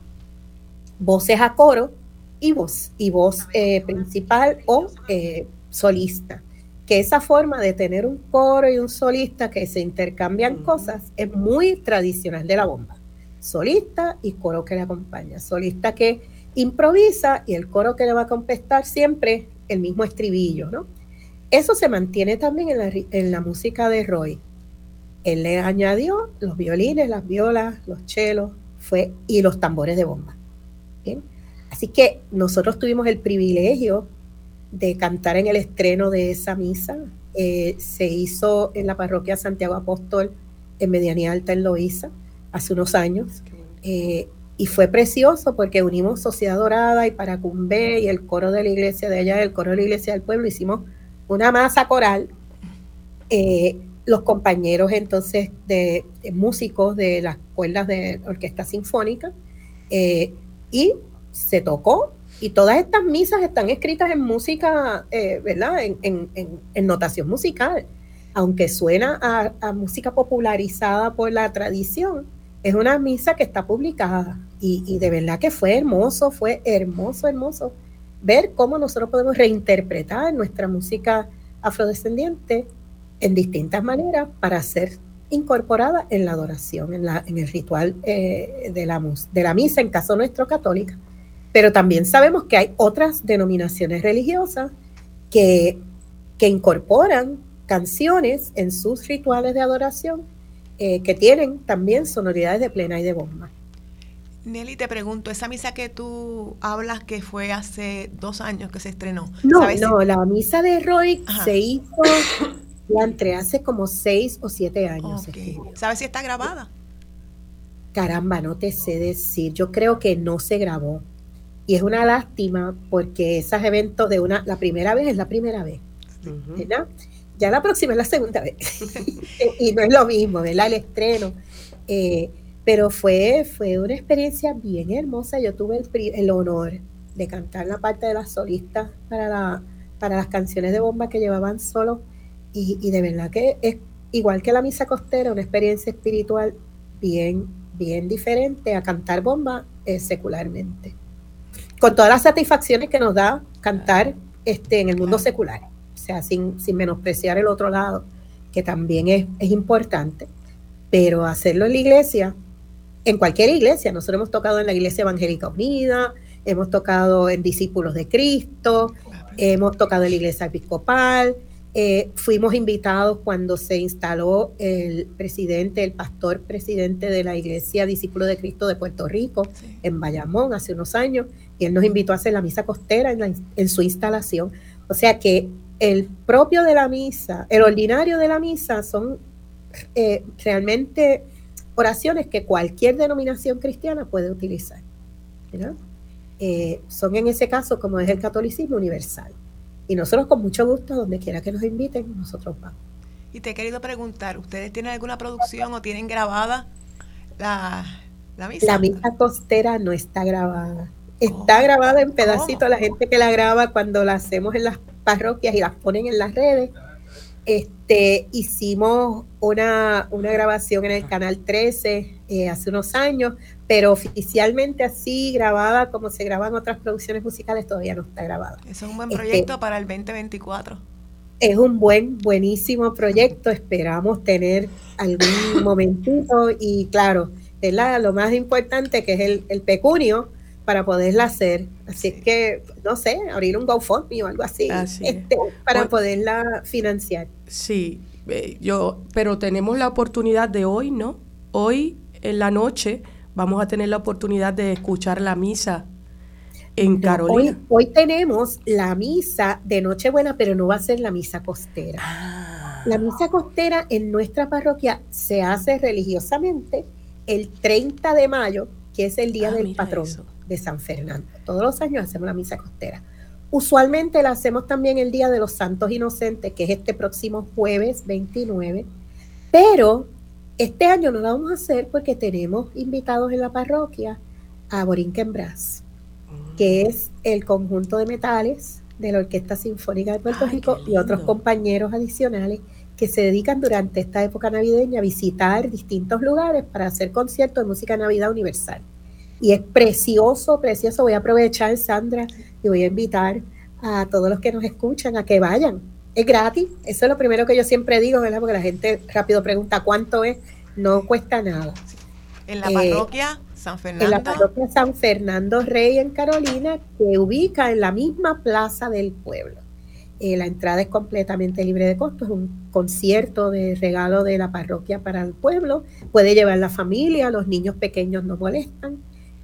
Speaker 4: voces a coro y voz, y voz eh, principal o eh, solista. Que esa forma de tener un coro y un solista que se intercambian cosas es muy tradicional de la bomba. Solista y coro que le acompaña. Solista que improvisa y el coro que le va a contestar siempre el mismo estribillo, ¿no? Eso se mantiene también en la, en la música de Roy. Él le añadió los violines, las violas, los chelos fue, y los tambores de bomba. Así que nosotros tuvimos el privilegio de cantar en el estreno de esa misa. Eh, se hizo en la parroquia Santiago Apóstol en Medianía Alta en Loíza hace unos años. Eh, y fue precioso porque unimos Sociedad Dorada y Paracumbe y el coro de la iglesia de allá, el coro de la iglesia del pueblo, hicimos una masa coral eh, los compañeros entonces de, músicos de las cuerdas de orquesta sinfónica eh, y se tocó y todas estas misas están escritas en música, eh, ¿verdad? En, notación musical, aunque suena a, música popularizada por la tradición, es una misa que está publicada y, de verdad que fue hermoso, fue hermoso, hermoso ver cómo nosotros podemos reinterpretar nuestra música afrodescendiente en distintas maneras para ser incorporada en la adoración, en, la, el ritual eh, de, la, de la misa, en caso nuestro católica. Pero también sabemos que hay otras denominaciones religiosas que, que incorporan canciones en sus rituales de adoración eh, que tienen también sonoridades de plena y de bomba.
Speaker 2: Nelly, te pregunto, esa misa que tú hablas que fue hace dos años que se estrenó.
Speaker 4: No, no, la misa de Roy se hizo la entré hace como seis o siete años.
Speaker 2: ¿Sabes si está grabada?
Speaker 4: Caramba, no te sé decir. Yo creo que no se grabó. Y es una lástima porque esos eventos de una, la primera vez es la primera vez. ¿verdad? Ya la próxima es la segunda vez. y no es lo mismo, ¿verdad? El estreno. Eh, pero fue, fue una experiencia bien hermosa. Yo tuve el, el honor de cantar la parte de las solistas para, la, para las canciones de bomba que llevaban solo y, de verdad que es igual que la misa costera, una experiencia espiritual bien, bien diferente a cantar bomba eh, secularmente. Con todas las satisfacciones que nos da cantar este, en el mundo secular, o sea, sin, sin menospreciar el otro lado, que también es, es importante, pero hacerlo en la iglesia, en cualquier iglesia, nosotros hemos tocado en la Iglesia Evangélica Unida, hemos tocado en Discípulos de Cristo, hemos tocado en la Iglesia Episcopal, eh, fuimos invitados cuando se instaló el presidente, el pastor presidente de la Iglesia Discípulo de Cristo de Puerto Rico, en Bayamón, hace unos años, y él nos invitó a hacer la misa costera en, su instalación. O sea que el propio de la misa, el ordinario de la misa, son eh, realmente oraciones que cualquier denominación cristiana puede utilizar. Eh, son en ese caso, como es el catolicismo universal. Y nosotros con mucho gusto, donde quiera que nos inviten, nosotros vamos.
Speaker 2: Y te he querido preguntar, ¿ustedes tienen alguna producción o tienen grabada la, misa?
Speaker 4: La misa costera no está grabada. Está grabada en pedacitos, la gente que la graba cuando la hacemos en las parroquias y las ponen en las redes. Este, hicimos una, una grabación en el Canal 13 eh, hace unos años, pero oficialmente así grabada como se graban otras producciones musicales todavía no está grabada.
Speaker 2: Eso es un buen este, proyecto para el 2024.
Speaker 4: Es un buen, buenísimo proyecto. Esperamos tener algún momentito y claro, lo más importante que es el, el pecunio para poderla hacer. Así que, no sé, abrir un GoFundMe o algo así, este, para poderla financiar.
Speaker 5: Sí, eh, yo, pero tenemos la oportunidad de hoy, ¿no? Hoy en la noche vamos a tener la oportunidad de escuchar la misa en Carolina.
Speaker 4: Hoy, tenemos la misa de Nochebuena, pero no va a ser la misa costera. Ah. La misa costera en nuestra parroquia se hace religiosamente el 30 de mayo, que es el día ah, del patrón de San Fernando. Todos los años hacemos la misa costera. Usualmente la hacemos también el Día de los Santos Inocentes, que es este próximo jueves 29, pero este año no lo vamos a hacer porque tenemos invitados en la parroquia a Borinquen Brass, que es el conjunto de metales de la Orquesta Sinfónica de Puerto Rico y otros compañeros adicionales que se dedican durante esta época navideña a visitar distintos lugares para hacer conciertos de música Navidad Universal. Y es precioso, precioso. Voy a aprovechar, Sandra, y voy a invitar a todos los que nos escuchan a que vayan es gratis, eso es lo primero que yo siempre digo, ¿verdad? Porque la gente rápido pregunta cuánto es, no cuesta nada.
Speaker 2: En la parroquia San Fernando. En
Speaker 4: la parroquia San Fernando Rey en Carolina, que ubica en la misma plaza del pueblo. Eh, la entrada es completamente libre de costo, es un concierto de regalo de la parroquia para el pueblo. Puede llevar la familia, los niños pequeños no molestan.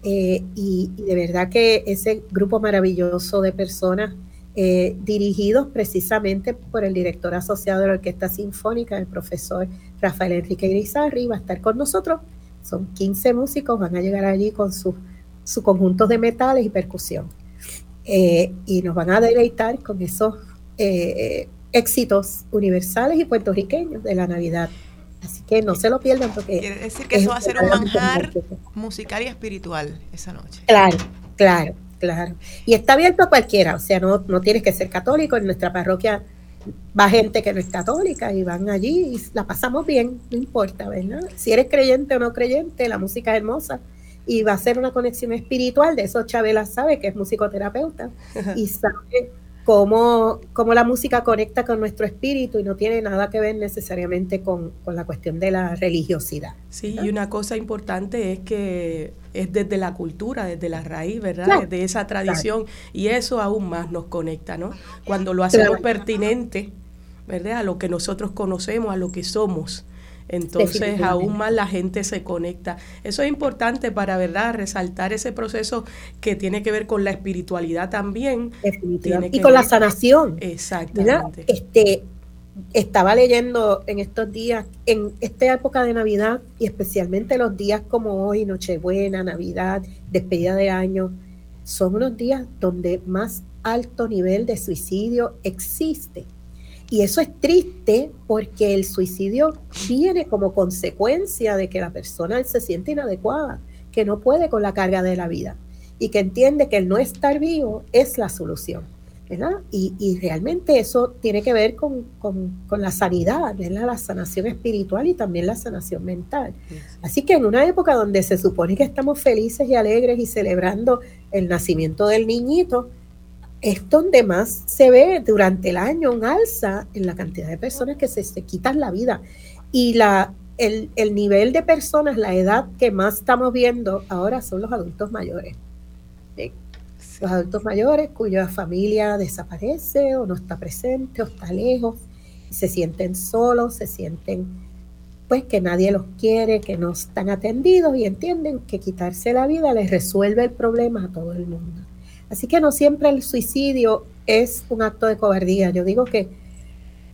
Speaker 4: Eh, y, de verdad que ese grupo maravilloso de personas eh, dirigidos precisamente por el director asociado de la Orquesta Sinfónica, el profesor Rafael Enrique Grisarri, va a estar con nosotros. Son 15 músicos, van a llegar allí con sus su conjuntos de metales y percusión. Eh, y nos van a deleitar con esos eh, éxitos universales y puertorriqueños de la Navidad. Así que no se lo pierdan porque...
Speaker 2: Quiere decir que eso va a ser un manjar musical y espiritual esa noche.
Speaker 4: Claro, claro. Claro. Y está abierto a cualquiera, o sea, no, no tienes que ser católico. En nuestra parroquia va gente que no es católica y van allí y la pasamos bien, no importa, ¿verdad? Si eres creyente o no creyente, la música es hermosa y va a ser una conexión espiritual. De eso Chabela sabe que es musicoterapeuta y sabe cómo, cómo, la música conecta con nuestro espíritu y no tiene nada que ver necesariamente con, con la cuestión de la religiosidad.
Speaker 5: Sí, y una cosa importante es que es desde la cultura, desde la raíz, ¿verdad? desde esa tradición y eso aún más nos conecta, ¿no? Cuando lo hacemos pertinente, ¿verdad? A lo que nosotros conocemos, a lo que somos. Entonces aún más la gente se conecta. Eso es importante para, ¿verdad?, resaltar ese proceso que tiene que ver con la espiritualidad también.
Speaker 4: y con la sanación.
Speaker 5: Exactamente.
Speaker 4: Este, estaba leyendo en estos días, en esta época de Navidad y especialmente los días como hoy, Nochebuena, Navidad, despedida de año, son unos días donde más alto nivel de suicidio existe. Y eso es triste porque el suicidio viene como consecuencia de que la persona se siente inadecuada, que no puede con la carga de la vida y que entiende que el no estar vivo es la solución. Y, realmente eso tiene que ver con, la sanidad, la sanación espiritual y también la sanación mental. Así que en una época donde se supone que estamos felices y alegres y celebrando el nacimiento del niñito, es donde más se ve durante el año un alza en la cantidad de personas que se, quitan la vida. Y la, el, el nivel de personas, la edad que más estamos viendo ahora son los adultos mayores los adultos mayores cuya familia desaparece o no está presente o está lejos, se sienten solos, se sienten pues que nadie los quiere, que no están atendidos y entienden que quitarse la vida les resuelve el problema a todo el mundo. Así que no siempre el suicidio es un acto de cobardía. Yo digo que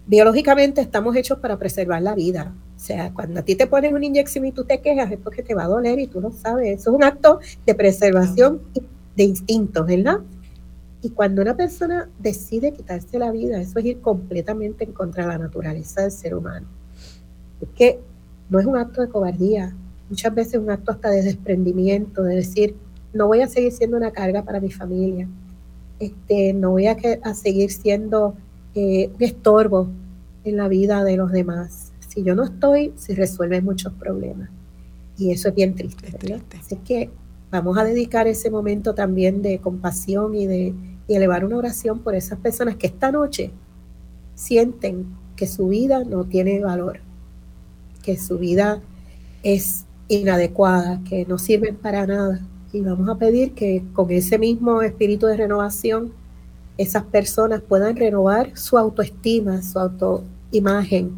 Speaker 4: biológicamente estamos hechos para preservar la vida. O sea, cuando a ti te ponen una inyección y tú te quejas es porque te va a doler y tú lo sabes. Eso es un acto de preservación de instintos, ¿verdad? Y cuando una persona decide quitarse la vida, eso es ir completamente en contra de la naturaleza del ser humano. Es que no es un acto de cobardía, muchas veces es un acto hasta de desprendimiento, de decir, no voy a seguir siendo una carga para mi familia, este, no voy a, a seguir siendo eh, un estorbo en la vida de los demás. Si yo no estoy, se resuelven muchos problemas. Y eso es bien triste. ¿verdad? Así que Vamos a dedicar ese momento también de compasión y de elevar una oración por esas personas que esta noche sienten que su vida no tiene valor, que su vida es inadecuada, que no sirven para nada. Y vamos a pedir que con ese mismo espíritu de renovación, esas personas puedan renovar su autoestima, su autoimagen,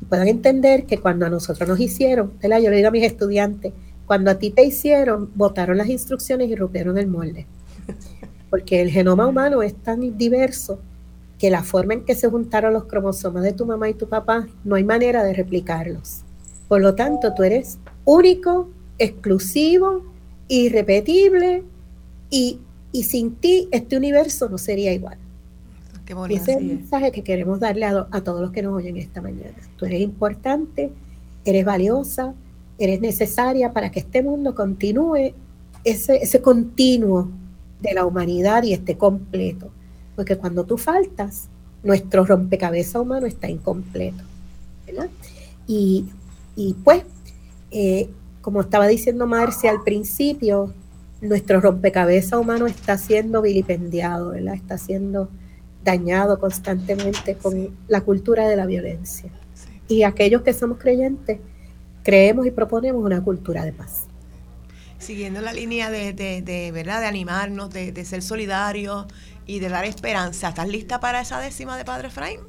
Speaker 4: y puedan entender que cuando a nosotros nos hicieron, yo le digo a mis estudiantes, cuando a ti te hicieron, votaron las instrucciones y rompieron el molde. Porque el genoma humano es tan diverso que la forma en que se juntaron los cromosomas de tu mamá y tu papá, no hay manera de replicarlos. Por lo tanto, tú eres único, exclusivo, irrepetible y, sin ti este universo no sería igual. Qué ese es el mensaje que queremos darle a, a todos los que nos oyen esta mañana. Tú eres importante, eres valiosa, eres necesaria para que este mundo continúe ese, ese continuo de la humanidad y esté completo. Porque cuando tú faltas, nuestro rompecabezas humano está incompleto. Y, pues, eh, como estaba diciendo Marcia al principio, nuestro rompecabezas humano está siendo vilipendiado, ¿verdad? está siendo dañado constantemente con la cultura de la violencia. Y aquellos que somos creyentes creemos y proponemos una cultura de paz.
Speaker 2: Siguiendo la línea de, ¿verdad? de animarnos, de, ser solidarios y de dar esperanza, ¿estás lista para esa décima de Padre Efraín?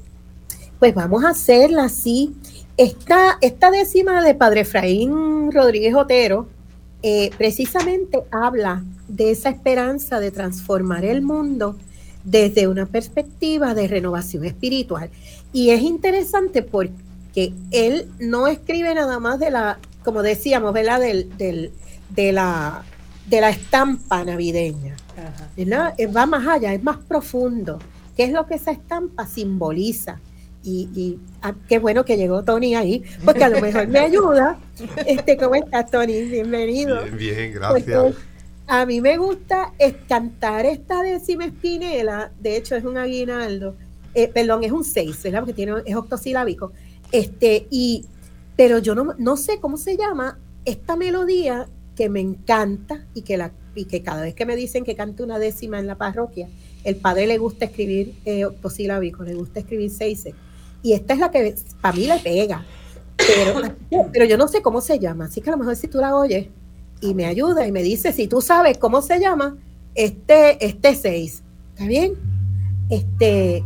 Speaker 4: Pues vamos a hacerla así. Esta, esta décima de Padre Efraín Rodríguez Otero eh, precisamente habla de esa esperanza de transformar el mundo desde una perspectiva de renovación espiritual. Y es interesante porque que él no escribe nada más de la, como decíamos, ¿verdad? Del, del, de, la, de la estampa navideña. Eh, va más allá, es más profundo. ¿Qué es lo que esa estampa simboliza? Y, ah, qué bueno que llegó Tony ahí, porque a lo mejor me ayuda. Este, ¿Cómo estás, Tony? Bienvenido.
Speaker 6: Bien, bien, pues, gracias.
Speaker 4: a mí me gusta cantar esta décima espinela, de hecho es un aguinaldo, eh, perdón, es un seis, ¿verdad? Porque tiene, es octosilábico. Este, y, pero yo no, no sé cómo se llama esta melodía que me encanta y que, la, y que cada vez que me dicen que cante una décima en la parroquia, el padre le gusta escribir eh, octosilábico, le gusta escribir seis. Y esta es la que para mí le pega. Pero, pero yo no sé cómo se llama. Así que a lo mejor si tú la oyes y me ayuda y me dice si tú sabes cómo se llama, este, este seis. ¿Está bien? Este.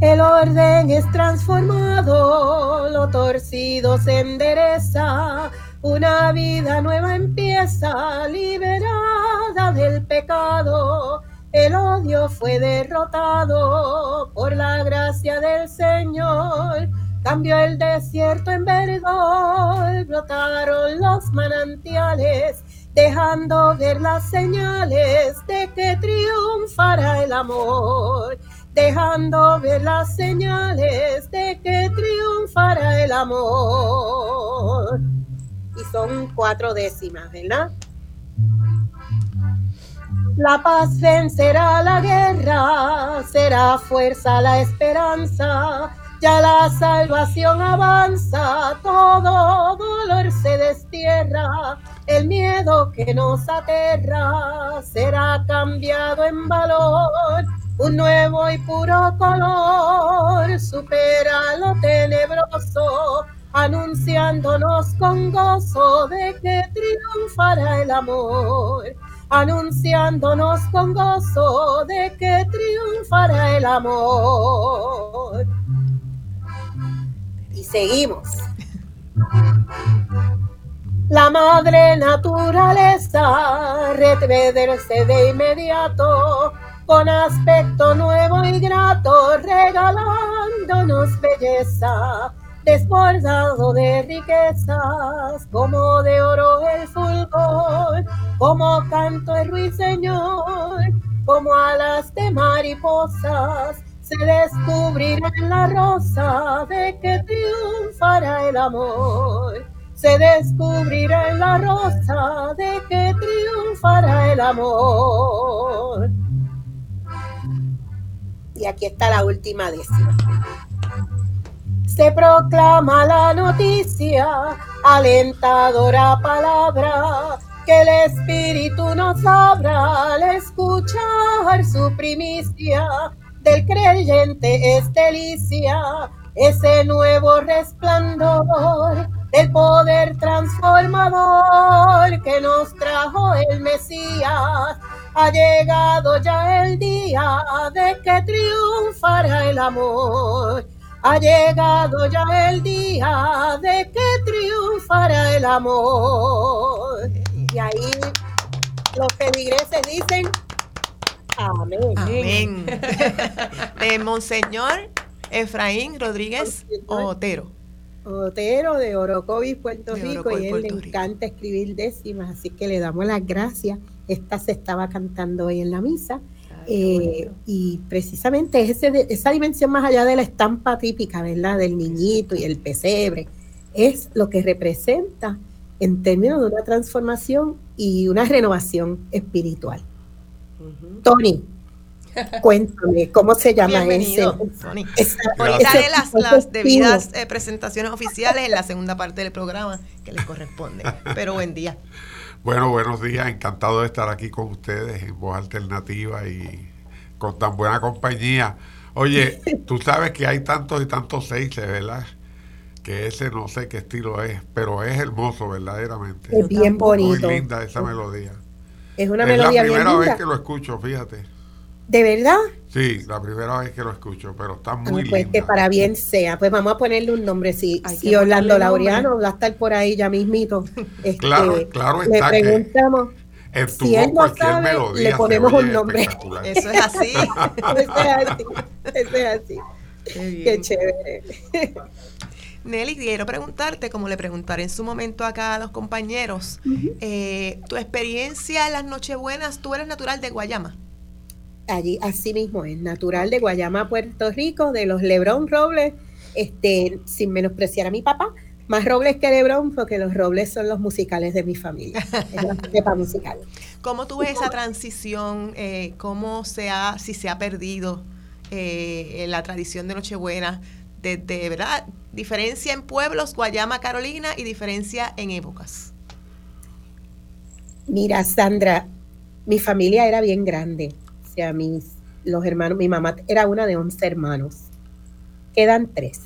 Speaker 4: El orden es transformado, lo torcido se endereza, una vida nueva empieza, liberada del pecado. El odio fue derrotado por la gracia del Señor. Cambió el desierto en verdor, brotaron los manantiales, dejando ver las señales de que triunfará el amor dejando ver las señales de que triunfará el amor. Y son cuatro décimas, ¿verdad? La paz vencerá la guerra, será fuerza la esperanza, ya la salvación avanza, todo dolor se destierra, el miedo que nos aterra será cambiado en valor, un nuevo y puro color supera lo tenebroso, anunciándonos con gozo de que triunfará el amor anunciándonos con gozo de que triunfará el amor. Y seguimos. La madre naturaleza retrederse de inmediato con aspecto nuevo y grato, regalándonos belleza desbordado de riquezas, como de oro el fulgor, como canto el ruiseñor, como alas de mariposas, se descubrirá en la rosa de que triunfará el amor. Se descubrirá en la rosa de que triunfará el amor. Y aquí está la última décima se proclama la noticia, alentadora palabra, que el Espíritu nos abra al escuchar su primicia. Del creyente es delicia, ese nuevo resplandor del poder transformador que nos trajo el Mesías. Ha llegado ya el día de que triunfará el amor ha llegado ya el día de que triunfará el amor. Y ahí los feligreses dicen amén.
Speaker 2: Amén. de Monseñor Efraín Rodríguez Otero.
Speaker 4: Otero de Orocovis, Puerto Rico, y él le encanta escribir décimas, así que le damos las gracias. Esta se estaba cantando hoy en la misa eh, y precisamente ese, esa dimensión más allá de la estampa típica, ¿verdad? Del niñito y el pesebre, es lo que representa en términos de una transformación y una renovación espiritual. Tony, cuéntame, ¿cómo se llama ese?
Speaker 2: Tony. las, las debidas eh, presentaciones oficiales en la segunda parte del programa que les corresponde. Pero buen día.
Speaker 6: Bueno, buenos días, encantado de estar aquí con ustedes en Voz Alternativa y con tan buena compañía. Oye, tú sabes que hay tantos y tantos seises, ¿verdad? Que ese no sé qué estilo es, pero es hermoso verdaderamente.
Speaker 4: Es bien bonito.
Speaker 6: Muy linda esa melodía.
Speaker 4: Es una melodía
Speaker 6: Es la primera vez que lo escucho, fíjate.
Speaker 4: ¿De verdad?
Speaker 6: Sí, la primera vez que lo escucho, pero está muy
Speaker 4: pues que para bien sea. Pues vamos a ponerle un nombre. Si, si Orlando Laureano va a estar por ahí ya mismito.
Speaker 6: Este, claro, claro está.
Speaker 4: Le preguntamos. si él no sabe, le ponemos un nombre.
Speaker 2: Eso es así.
Speaker 4: Eso es así. Eso es así. Qué, chévere.
Speaker 2: Nelly, quiero preguntarte, como le preguntaré en su momento acá a los compañeros, eh, tu experiencia en las Nochebuenas, tú eres natural de Guayama
Speaker 4: allí así mismo es, natural de Guayama, Puerto Rico, de los Lebrón Robles, este, sin menospreciar a mi papá, más Robles que Lebrón, porque los Robles son los musicales de mi familia, es la cepa musical.
Speaker 2: ¿Cómo tú ves esa transición? Eh, ¿Cómo se ha, si se ha perdido eh, la tradición de Nochebuena? Desde, ¿verdad? Diferencia en pueblos, Guayama, Carolina, y diferencia en épocas.
Speaker 4: Mira, Sandra, mi familia era bien grande a mis los hermanos, mi mamá era una de 11 hermanos, quedan tres.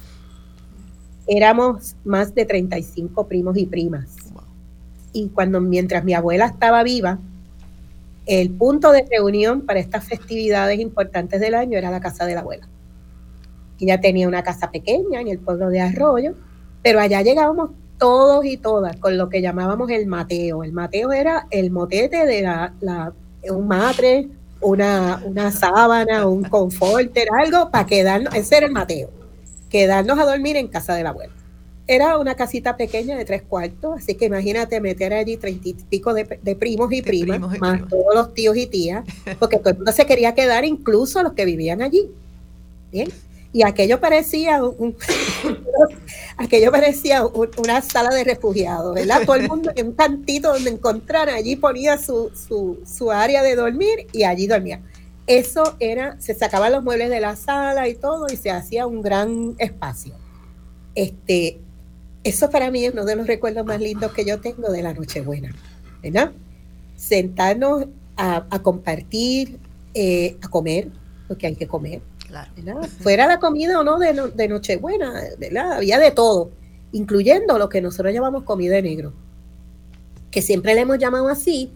Speaker 4: Éramos más de 35 primos y primas. Y cuando mientras mi abuela estaba viva, el punto de reunión para estas festividades importantes del año era la casa de la abuela. Ella tenía una casa pequeña en el pueblo de Arroyo, pero allá llegábamos todos y todas con lo que llamábamos el mateo. El mateo era el motete de la, la un matre una, una sábana, un conforter, algo para quedarnos, ese era el Mateo, quedarnos a dormir en casa de la abuela. Era una casita pequeña de tres cuartos, así que imagínate meter allí treinta y pico de, primos y primas, más todos los tíos y tías, porque todo el mundo se quería quedar, incluso los que vivían allí. Bien. Y aquello parecía un, aquello parecía una sala de refugiados, ¿verdad? Todo el mundo en un cantito donde encontrar, allí ponía su, su, su área de dormir y allí dormía. Eso era, se sacaban los muebles de la sala y todo y se hacía un gran espacio. Este, eso para mí es uno de los recuerdos más lindos que yo tengo de la Nochebuena, ¿verdad? Sentarnos a, compartir, eh, a comer, porque hay que comer. Fuera la comida o no de, Nochebuena, ¿verdad? Había de todo, incluyendo lo que nosotros llamamos comida de negro, que siempre le hemos llamado así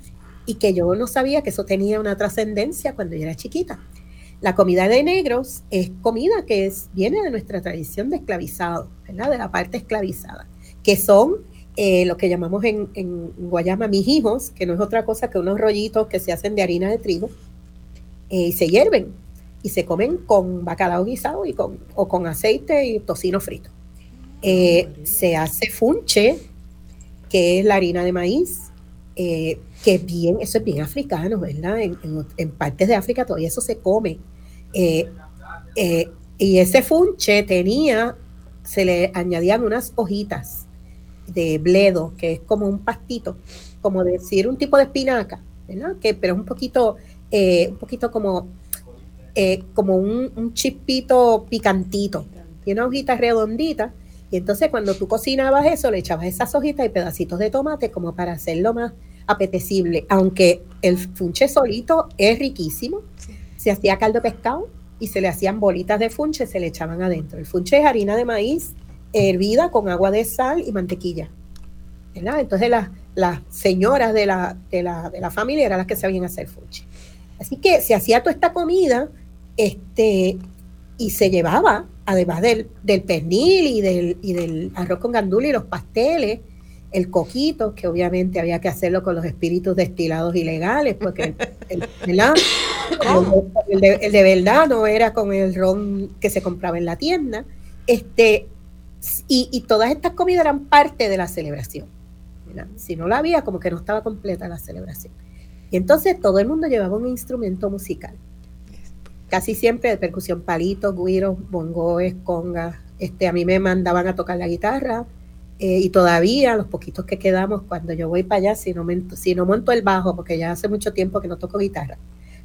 Speaker 4: y que yo no sabía que eso tenía una trascendencia cuando yo era chiquita. La comida de negros es comida que es, viene de nuestra tradición de esclavizado, ¿verdad? De la parte esclavizada, que son eh, lo que llamamos en, en, Guayama mijijos, que no es otra cosa que unos rollitos que se hacen de harina de trigo eh, y se hierven y se comen con bacalao guisado y con, o con aceite y tocino frito. Eh, se hace funche, que es la harina de maíz, que bien, eso es bien africano, ¿verdad? En, partes de África todavía eso se come. Eh, eh, y ese funche tenía, se le añadían unas hojitas de bledo, que es como un pastito, como decir un tipo de espinaca, ¿verdad? Que, pero es un poquito, eh, un poquito como, como un, un, chispito picantito. Tiene una hojita redondita. Y entonces cuando tú cocinabas eso, le echabas esas hojitas y pedacitos de tomate como para hacerlo más apetecible, aunque el funche solito es riquísimo. Se hacía caldo de pescado y se le hacían bolitas de funche, se le echaban adentro. El funche es harina de maíz hervida con agua de sal y mantequilla. Entonces las, las señoras de la, de, la, de la familia eran las que sabían hacer funche. Así que se hacía toda esta comida este, y se llevaba, además del, del pernil y del, y del arroz con gandula y los pasteles, el coquito, que obviamente había que hacerlo con los espíritus destilados ilegales, porque el, de, verdad no era con el ron que se compraba en la tienda. Este, y, todas estas comidas eran parte de la celebración. Si no la había, como que no estaba completa la celebración. Y entonces todo el mundo llevaba un instrumento musical. Casi siempre de percusión, palitos, guiros, bongoes, congas. Este, a mí me mandaban a tocar la guitarra, eh, y todavía los poquitos que quedamos, cuando yo voy para allá, si no, si no monto el bajo, porque ya hace mucho tiempo que no toco guitarra,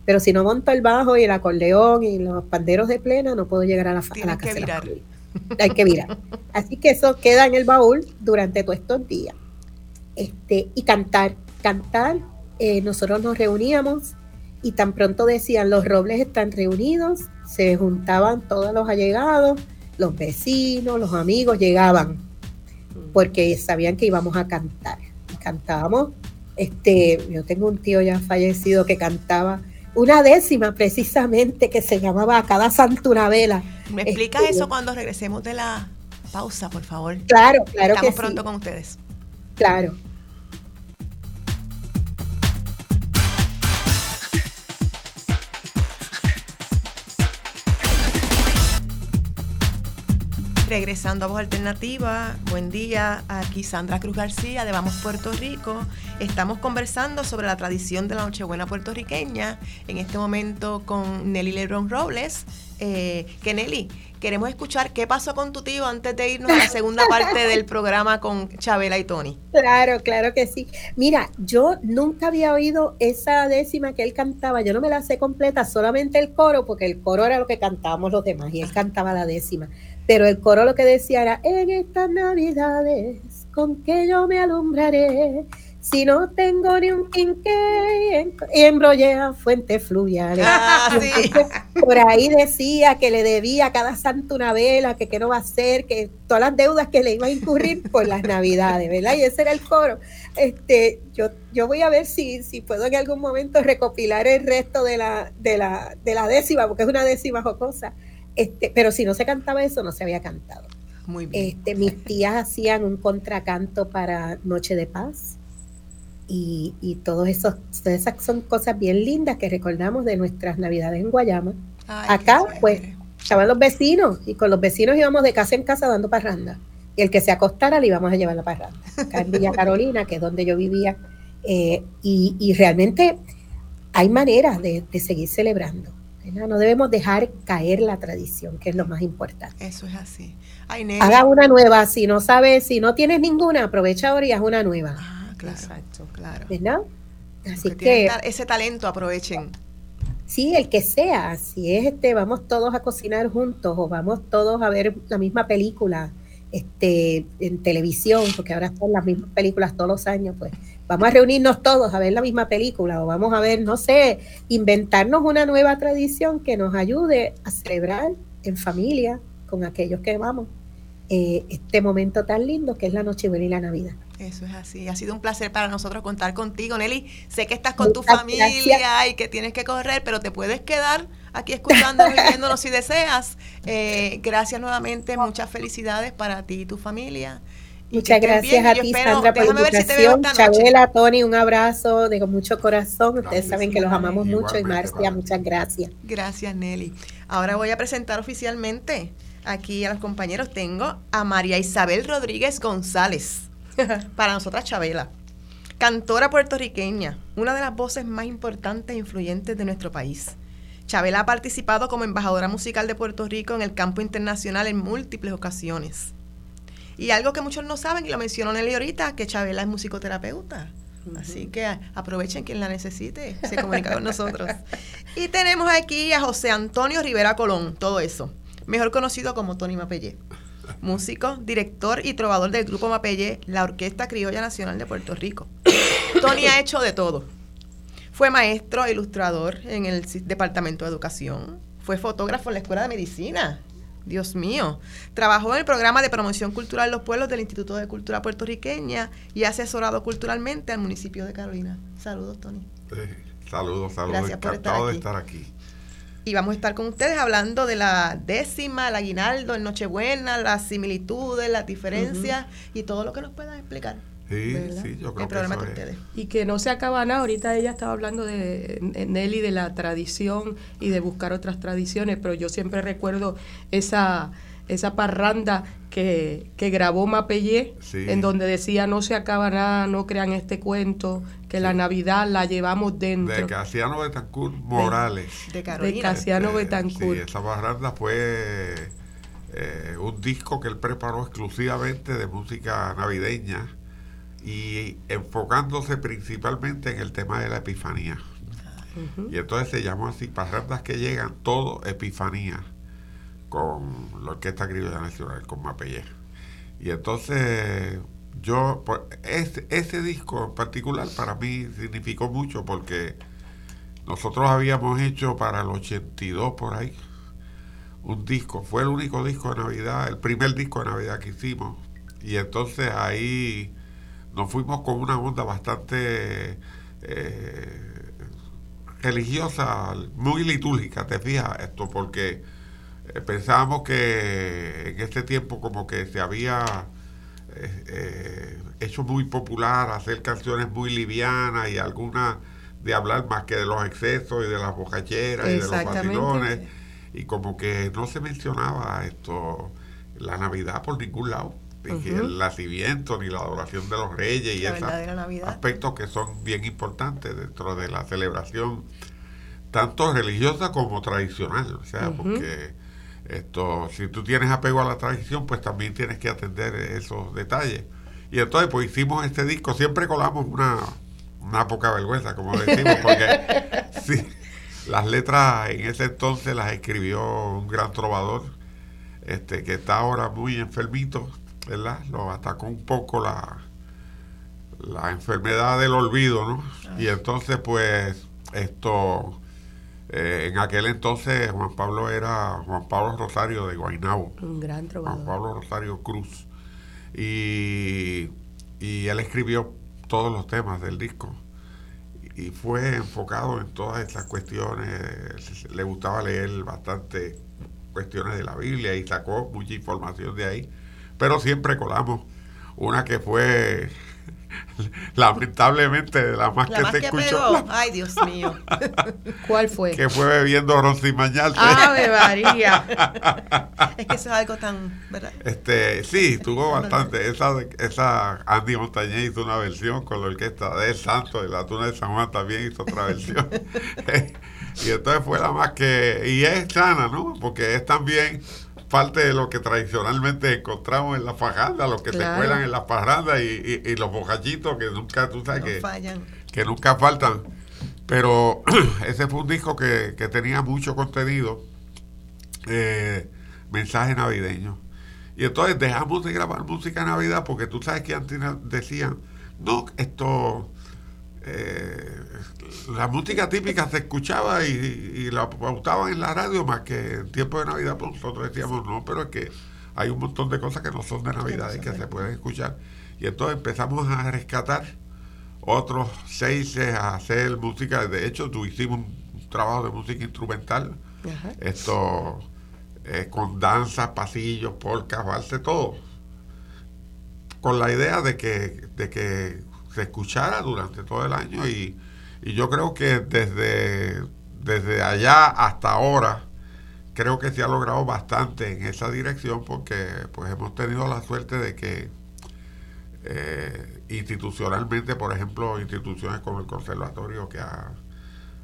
Speaker 4: pero si no monto el bajo y el acordeón y los panderos de plena, no puedo llegar a la, a la casa. Que virar. Hay que virar. Así que eso queda en el baúl durante todos estos días. Este, y cantar, cantar, eh, nosotros nos reuníamos y tan pronto decían los robles están reunidos, se juntaban todos los allegados, los vecinos, los amigos, llegaban porque sabían que íbamos a cantar. cantábamos, este, yo tengo un tío ya fallecido que cantaba una décima precisamente que se llamaba A cada santo una vela.
Speaker 2: ¿Me explicas este, eso cuando regresemos de la pausa, por favor?
Speaker 4: Claro, claro
Speaker 2: Estamos pronto con ustedes.
Speaker 4: Claro.
Speaker 2: Regresando a Voz Alternativa, buen día, aquí Sandra Cruz García de Vamos Puerto Rico. Estamos conversando sobre la tradición de la Nochebuena puertorriqueña, en este momento con Nelly Lebron Robles. Eh, que Nelly, queremos escuchar qué pasó con tu tío antes de irnos a la segunda parte del programa con Chabela y Tony.
Speaker 4: Claro, claro que sí. Mira, yo nunca había oído esa décima que él cantaba, yo no me la sé completa, solamente el coro, porque el coro era lo que cantábamos los demás y él cantaba la décima pero el coro lo que decía era, en estas navidades, con que yo me alumbraré, si no tengo ni un quinqué, embrollé a fuente fluvial. Ah, por ahí decía que le debía a cada santo una vela, que qué no va a hacer, que todas las deudas que le iba a incurrir por las navidades, ¿verdad? Y ese era el coro. Este, yo, yo voy a ver si, si puedo en algún momento recopilar el resto de la, de la, de la décima, porque es una décima jocosa este, pero si no se cantaba eso, no se había cantado. Muy bien. Este, mis tías hacían un contracanto para Noche de Paz. Y, y todos esos, todas esas son cosas bien lindas que recordamos de nuestras navidades en Guayama. Acá, pues, estaban los vecinos y con los vecinos íbamos de casa en casa dando parranda. Y el que se acostara le íbamos a llevar la parranda. Acá en Villa Carolina, que es donde yo vivía. Eh, y, y, realmente hay maneras de, de seguir celebrando. No debemos dejar caer la tradición, que es lo más importante.
Speaker 2: Eso es así.
Speaker 4: Haga una nueva. Si no sabes, si no tienes ninguna, aprovecha ahora y haz una nueva.
Speaker 2: Ah, claro. Exacto, claro.
Speaker 4: ¿Verdad? Así que,
Speaker 2: ese talento aprovechen.
Speaker 4: Sí, el que sea. Si es este, vamos todos a cocinar juntos o vamos todos a ver la misma película este, en televisión, porque ahora son las mismas películas todos los años, pues vamos a reunirnos todos a ver la misma película o vamos a ver, no sé, inventarnos una nueva tradición que nos ayude a celebrar en familia con aquellos que vamos eh, este momento tan lindo que es la Nochebuena y la Navidad.
Speaker 2: Eso es así. Ha sido un placer para nosotros contar contigo, Nelly. Sé que estás con tu familia y que tienes que correr, pero te puedes quedar aquí escuchando y viéndonos si deseas. Eh, gracias nuevamente, muchas felicidades para ti y tu familia.
Speaker 4: Muchas gracias a ti, Sandra, por la invitación. Chabela, Tony, un abrazo de mucho corazón. Ustedes saben que los amamos mucho y Marcia, muchas gracias.
Speaker 2: Gracias, Nelly. Ahora voy a presentar oficialmente aquí a los compañeros. Tengo a María Isabel Rodríguez González. para nosotras Chabela. Cantora puertorriqueña, una de las voces más importantes e influyentes de nuestro país. Chabela ha participado como embajadora musical de Puerto Rico en el campo internacional en múltiples ocasiones. Y algo que muchos no saben, y lo mencionó Nelly ahorita, que Chabela es musicoterapeuta. Así que aprovechen quien la necesite, se comunica con nosotros. Y tenemos aquí a José Antonio Rivera Colón, todo eso, mejor conocido como Tony Mapellé músico, director y trovador del grupo Mapelle, la Orquesta Criolla Nacional de Puerto Rico. Tony ha hecho de todo. Fue maestro e ilustrador en el Departamento de Educación. Fue fotógrafo en la Escuela de Medicina. Dios mío. Trabajó en el programa de promoción cultural de los pueblos del Instituto de Cultura Puertorriqueña y ha asesorado culturalmente al municipio de Carolina. Saludos, Tony.
Speaker 6: saludos, saludos. Gracias Encantado de estar aquí
Speaker 2: y vamos a estar con ustedes hablando de la décima, el aguinaldo, el Nochebuena, las similitudes, las diferencias y todo lo que nos puedan explicar.
Speaker 6: Sí, sí, yo creo
Speaker 5: que ustedes. Y que no se acaba nada. Ahorita ella estaba hablando de Nelly, de la tradición y de buscar otras tradiciones, pero yo siempre recuerdo esa esa parranda que, que grabó Mapellé, en donde decía no se acaba nada, no crean este cuento, que la Navidad la llevamos dentro.
Speaker 6: De Casiano Betancourt Morales.
Speaker 5: De, de Casiano eh, Betancourt.
Speaker 6: Sí, esa parranda fue eh, un disco que él preparó exclusivamente de música navideña y enfocándose principalmente en el tema de la Epifanía. Y entonces se llamó así, parrandas que llegan, todo Epifanía con la Orquesta Criolla Nacional, con Mapelle. Y entonces yo, ese, ese disco en particular para mí significó mucho porque nosotros habíamos hecho para el 82 por ahí un disco, fue el único disco de Navidad, el primer disco de Navidad que hicimos. Y entonces ahí nos fuimos con una onda bastante eh, religiosa, muy litúrgica, te fijas esto, porque eh, pensábamos que en este tiempo como que se había eh, eh, hecho muy popular hacer canciones muy livianas y algunas de hablar más que de los excesos y de las bocacheras y de los vacilones. Y como que no se mencionaba esto la Navidad por ningún lado ni el nacimiento ni la adoración de los reyes y esos aspectos que son bien importantes dentro de la celebración tanto religiosa como tradicional o sea porque esto, si tú tienes apego a la tradición, pues también tienes que atender esos detalles. Y entonces, pues hicimos este disco, siempre colamos una, una poca vergüenza, como decimos, porque sí, las letras en ese entonces las escribió un gran trovador, este, que está ahora muy enfermito, ¿verdad? Lo atacó un poco la, la enfermedad del olvido, ¿no? Y entonces, pues, esto eh, en aquel entonces Juan Pablo era Juan Pablo Rosario de Guaynabo.
Speaker 5: Un gran trovador.
Speaker 6: Juan Pablo Rosario Cruz. Y, y él escribió todos los temas del disco. Y fue enfocado en todas esas cuestiones. Le gustaba leer bastante cuestiones de la Biblia y sacó mucha información de ahí. Pero siempre colamos una que fue lamentablemente la más que se escuchó.
Speaker 2: Ay, Dios mío.
Speaker 5: ¿Cuál fue?
Speaker 6: Que fue bebiendo roncimañal.
Speaker 5: Ave María.
Speaker 2: es que eso es algo tan, ¿verdad?
Speaker 6: Este, sí, tuvo bastante. Esa, esa Andy Montañez hizo una versión con la orquesta de Santo, de la Tuna de San Juan también hizo otra versión. y entonces fue la más que, y es sana, ¿no? Porque es también parte de lo que tradicionalmente encontramos en la fajanda, los que se cuelan en las parrandas y, los bocachitos que nunca, tú sabes que, que nunca faltan. Pero ese fue un disco que, tenía mucho contenido, eh, mensaje navideño. Y entonces dejamos de grabar música Navidad porque tú sabes que antes decían, no, esto eh, la música típica se escuchaba y, la pautaban en la radio más que en tiempo de Navidad, pues nosotros decíamos no, pero es que hay un montón de cosas que no son de Navidad y que se pueden escuchar. Y entonces empezamos a rescatar otros seis a hacer música. De hecho, tú hicimos un trabajo de música instrumental. Esto eh, con danzas, pasillos, polcas, valse, todo. Con la idea de que, de que se escuchara durante todo el año y, yo creo que desde, desde allá hasta ahora creo que se ha logrado bastante en esa dirección porque pues hemos tenido la suerte de que eh, institucionalmente, por ejemplo, instituciones como el conservatorio que ha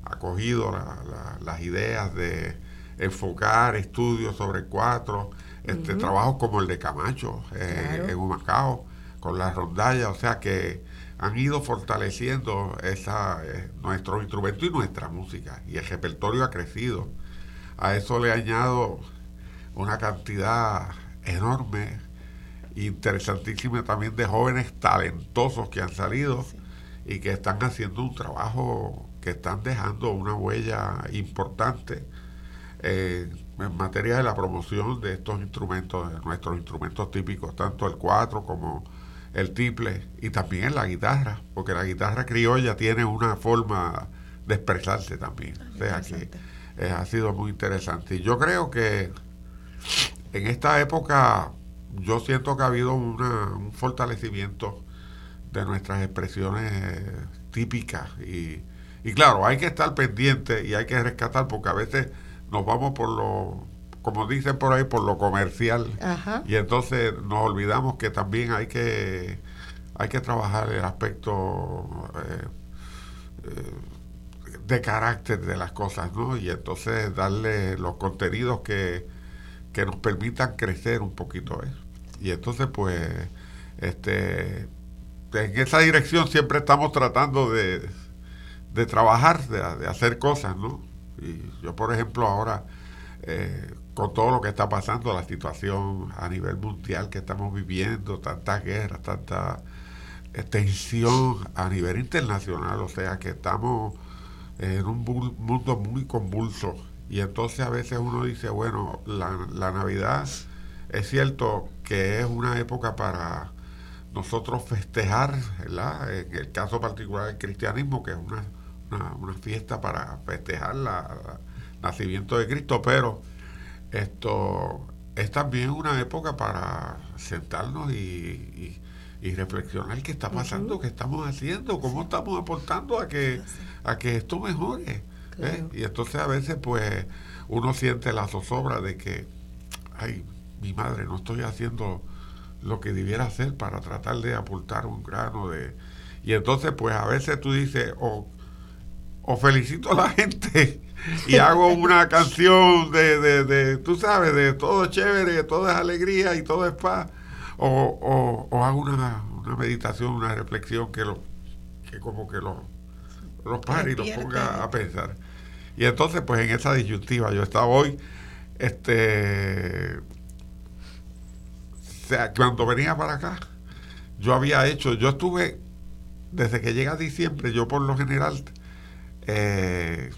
Speaker 6: acogido las ideas de enfocar estudios sobre cuatro, este, trabajos como el de Camacho eh, en Humacao, con la rondalla, o sea que han ido fortaleciendo esa, eh, nuestro instrumento y nuestra música. Y el repertorio ha crecido. A eso le añado una cantidad enorme, interesantísima también de jóvenes talentosos que han salido y que están haciendo un trabajo que están dejando una huella importante eh, en materia de la promoción de estos instrumentos, de nuestros instrumentos típicos, tanto el cuatro como el triple y también la guitarra, porque la guitarra criolla tiene una forma de expresarse también. O sea que eh, ha sido muy interesante. Y yo creo que en esta época yo siento que ha habido un fortalecimiento de nuestras expresiones típicas y, y claro, hay que estar pendiente y hay que rescatar porque a veces nos vamos por lo como dicen por ahí, por lo comercial. Y entonces nos olvidamos que también hay que, hay que trabajar el aspecto eh, eh, de carácter de las cosas, ¿no? Y entonces darle los contenidos que, que nos permitan crecer un poquito. ¿eh? Y entonces, pues, este, en esa dirección siempre estamos tratando de, de trabajar, de, de hacer cosas, ¿no? Y yo, por ejemplo, ahora... Eh, con todo lo que está pasando, la situación a nivel mundial que estamos viviendo, tantas guerras, tanta tensión a nivel internacional, o sea que estamos en un mundo muy convulso y entonces a veces uno dice, bueno, la, la Navidad es cierto que es una época para nosotros festejar. En el caso particular del cristianismo, que es una, una, fiesta para festejar el nacimiento de Cristo, pero esto es también una época para sentarnos y, reflexionar qué está pasando, qué estamos haciendo, cómo estamos aportando a que, a que esto mejore. ¿eh? Y entonces a veces pues uno siente la zozobra de que, ay, mi madre, no estoy haciendo lo que debiera hacer para tratar de aportar un grano de... Y entonces pues a veces tú dices, o, o felicito a la gente y hago una canción de, de, de, tú sabes, de todo chévere, todo es alegría y todo es paz, o, o, hago una, una, meditación, una reflexión que, lo, que como que los lo pare y los ponga a pensar. Y entonces, pues en esa disyuntiva, yo estaba hoy, este, o sea, cuando venía para acá, yo había hecho, yo estuve, desde que llega diciembre, yo por lo general, eh,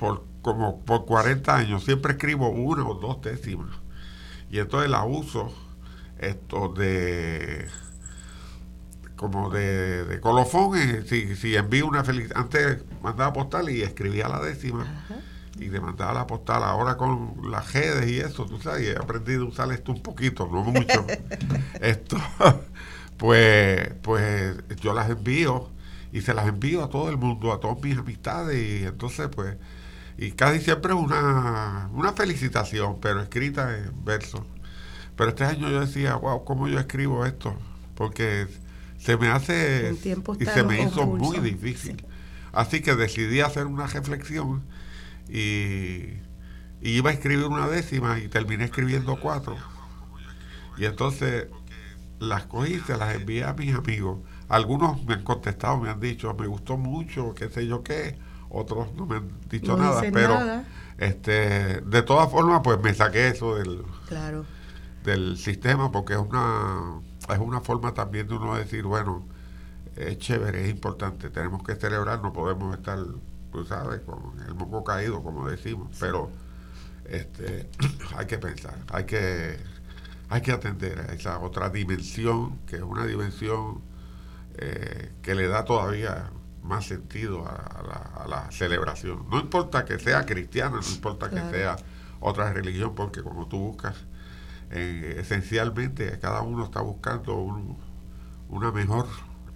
Speaker 6: por como por 40 años siempre escribo una o dos décimas y entonces la uso esto de como de, colofón eh, si, si envío una feliz antes mandaba postal y escribía la décima y le mandaba la postal. Ahora con las redes y eso tú sabes he aprendido a usar esto un poquito no mucho. Esto pues, pues yo las envío y se las envío a todo el mundo, a todas mis amistades y entonces pues, y casi siempre es una, una felicitación, pero escrita en verso. Pero este año yo decía, wow, ¿cómo yo escribo esto? Porque se me hace y se me hizo muy difícil. Así que decidí hacer una reflexión y, y iba a escribir una décima y terminé escribiendo cuatro. Y entonces las cogí y se las envié a mis amigos. Algunos me han contestado, me han dicho, me gustó mucho, qué sé yo qué. Otros no me han dicho nada, pero este de todas formas pues me saqué eso del, del sistema porque es una es una forma también de uno decir, bueno, es chévere, es importante, tenemos que celebrar, no podemos estar, tú sabes, con el moco caído, como decimos, pero este hay que pensar, hay que hay que atender a esa otra dimensión, que es una dimensión eh, que le da todavía más sentido a, la, celebración. No importa que sea cristiana, no importa que sea otra religión, porque como tú buscas, eh, esencialmente cada uno está buscando una mejor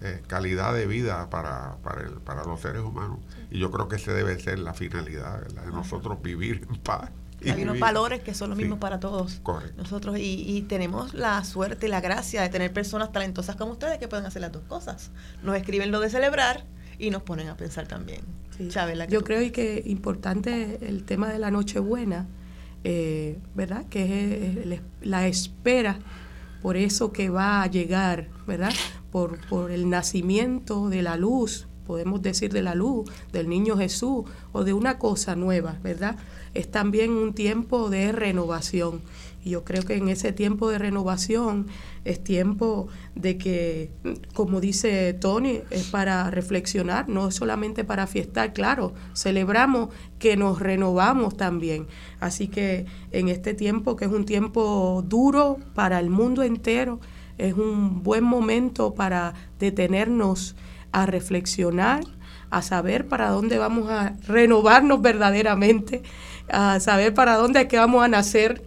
Speaker 6: eh, calidad de vida para, para, el, para los seres humanos. Y yo creo que esa debe ser la finalidad de nosotros vivir en paz
Speaker 2: hay unos valores que son los mismos para todos nosotros. Y, tenemos la suerte y la gracia de tener personas talentosas como ustedes que pueden hacer las dos cosas. Nos escriben lo de celebrar y nos ponen a pensar también.
Speaker 5: Yo creo que es importante el tema de la Nochebuena, eh, ¿verdad? Que es la espera por eso que va a llegar, ¿verdad? Por, por el nacimiento de la luz, podemos decir de la luz, del niño Jesús o de una cosa nueva, ¿verdad? es también un tiempo de renovación. Y yo creo que en ese tiempo de renovación es tiempo de que, como dice Tony, es para reflexionar, no solamente para fiestar, claro, celebramos que nos renovamos también. Así que en este tiempo, que es un tiempo duro para el mundo entero, es un buen momento para detenernos a reflexionar, a saber para dónde vamos a renovarnos verdaderamente a saber para dónde es que vamos a nacer.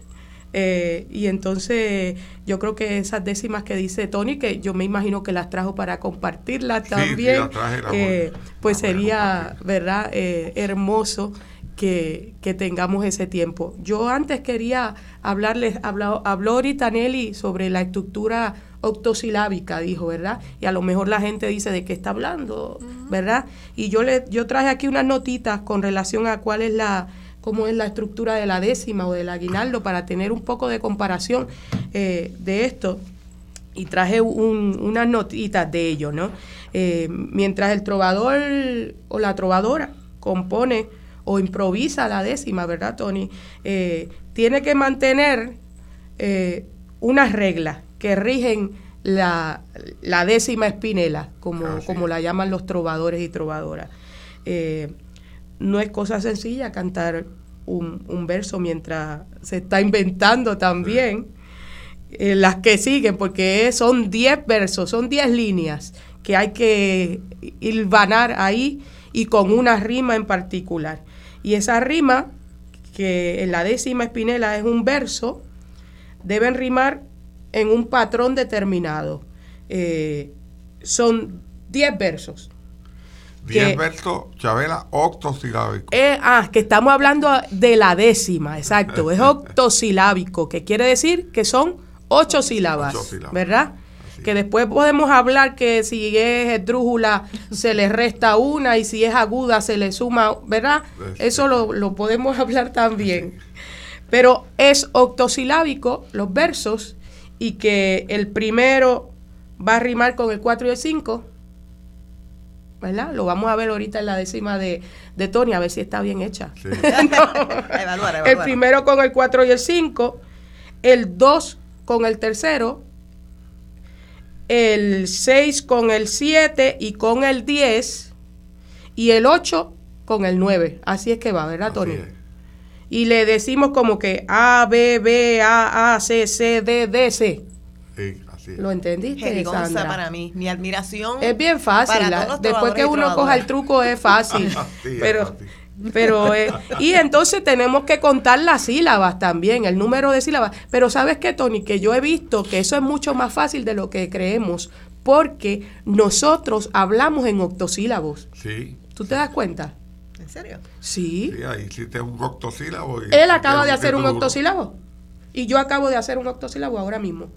Speaker 5: Eh, y entonces yo creo que esas décimas que dice Tony, que yo me imagino que las trajo para compartirlas también, eh, pues sería, ¿verdad?, eh, hermoso que, que, tengamos ese tiempo. Yo antes quería hablarles, habló, habló ahorita Nelly sobre la estructura octosilábica, dijo, ¿verdad? Y a lo mejor la gente dice de qué está hablando, ¿verdad? Y yo le, yo traje aquí unas notitas con relación a cuál es la cómo es la estructura de la décima o del aguinaldo para tener un poco de comparación eh, de esto. Y traje unas notitas de ello, ¿no? Eh, mientras el trovador o la trovadora compone o improvisa la décima, ¿verdad, Tony? Eh, tiene que mantener unas reglas que rigen la, décima espinela, como, como la llaman los trovadores y trovadoras no es cosa sencilla cantar un, verso mientras se está inventando también eh, las que siguen, porque son 10 versos, son 10 líneas que hay que hilvanar ahí y con una rima en particular. Y esa rima, que en la décima espinela es un verso, deben rimar en un patrón determinado. Eh, son 10 versos.
Speaker 6: Gilberto Chabela, octosilábico.
Speaker 5: Eh, ah, que estamos hablando de la décima, exacto. Es octosilábico, que quiere decir que son ocho sílabas, ¿verdad? Que después podemos hablar que si es esdrújula se le resta una y si es aguda se le suma, ¿verdad? Eso lo, lo podemos hablar también. Pero es octosilábico los versos y que el primero va a rimar con el 4 y el 5 ¿verdad? Lo vamos a ver ahorita en la décima de, de Tony, a ver si está bien hecha. El primero con el 4 y el 5, el 2 con el tercero, el 6 con el 7 y con el 10, y el 8 con el 9. Así es que va, ¿verdad, Tony? Y le decimos como que A, B, B, A, A, C, C, D, D, C. Sí. ¿Lo entendiste, Sandra?
Speaker 2: para mí. Mi admiración.
Speaker 5: Es bien fácil. después que uno coja el truco es fácil. pero, pero eh, y entonces tenemos que contar las sílabas también, el número de sílabas. Pero sabes qué, Tony, que yo he visto que eso es mucho más fácil de lo que creemos, porque nosotros hablamos en octosílabos.
Speaker 6: Sí.
Speaker 5: ¿Tú te das cuenta?
Speaker 2: ¿En serio?
Speaker 5: Sí.
Speaker 6: Sí, ahí hiciste un octosílabo. y-
Speaker 5: Él acaba de hacer un octosílabo. Y yo acabo de hacer un octosílabo ahora mismo.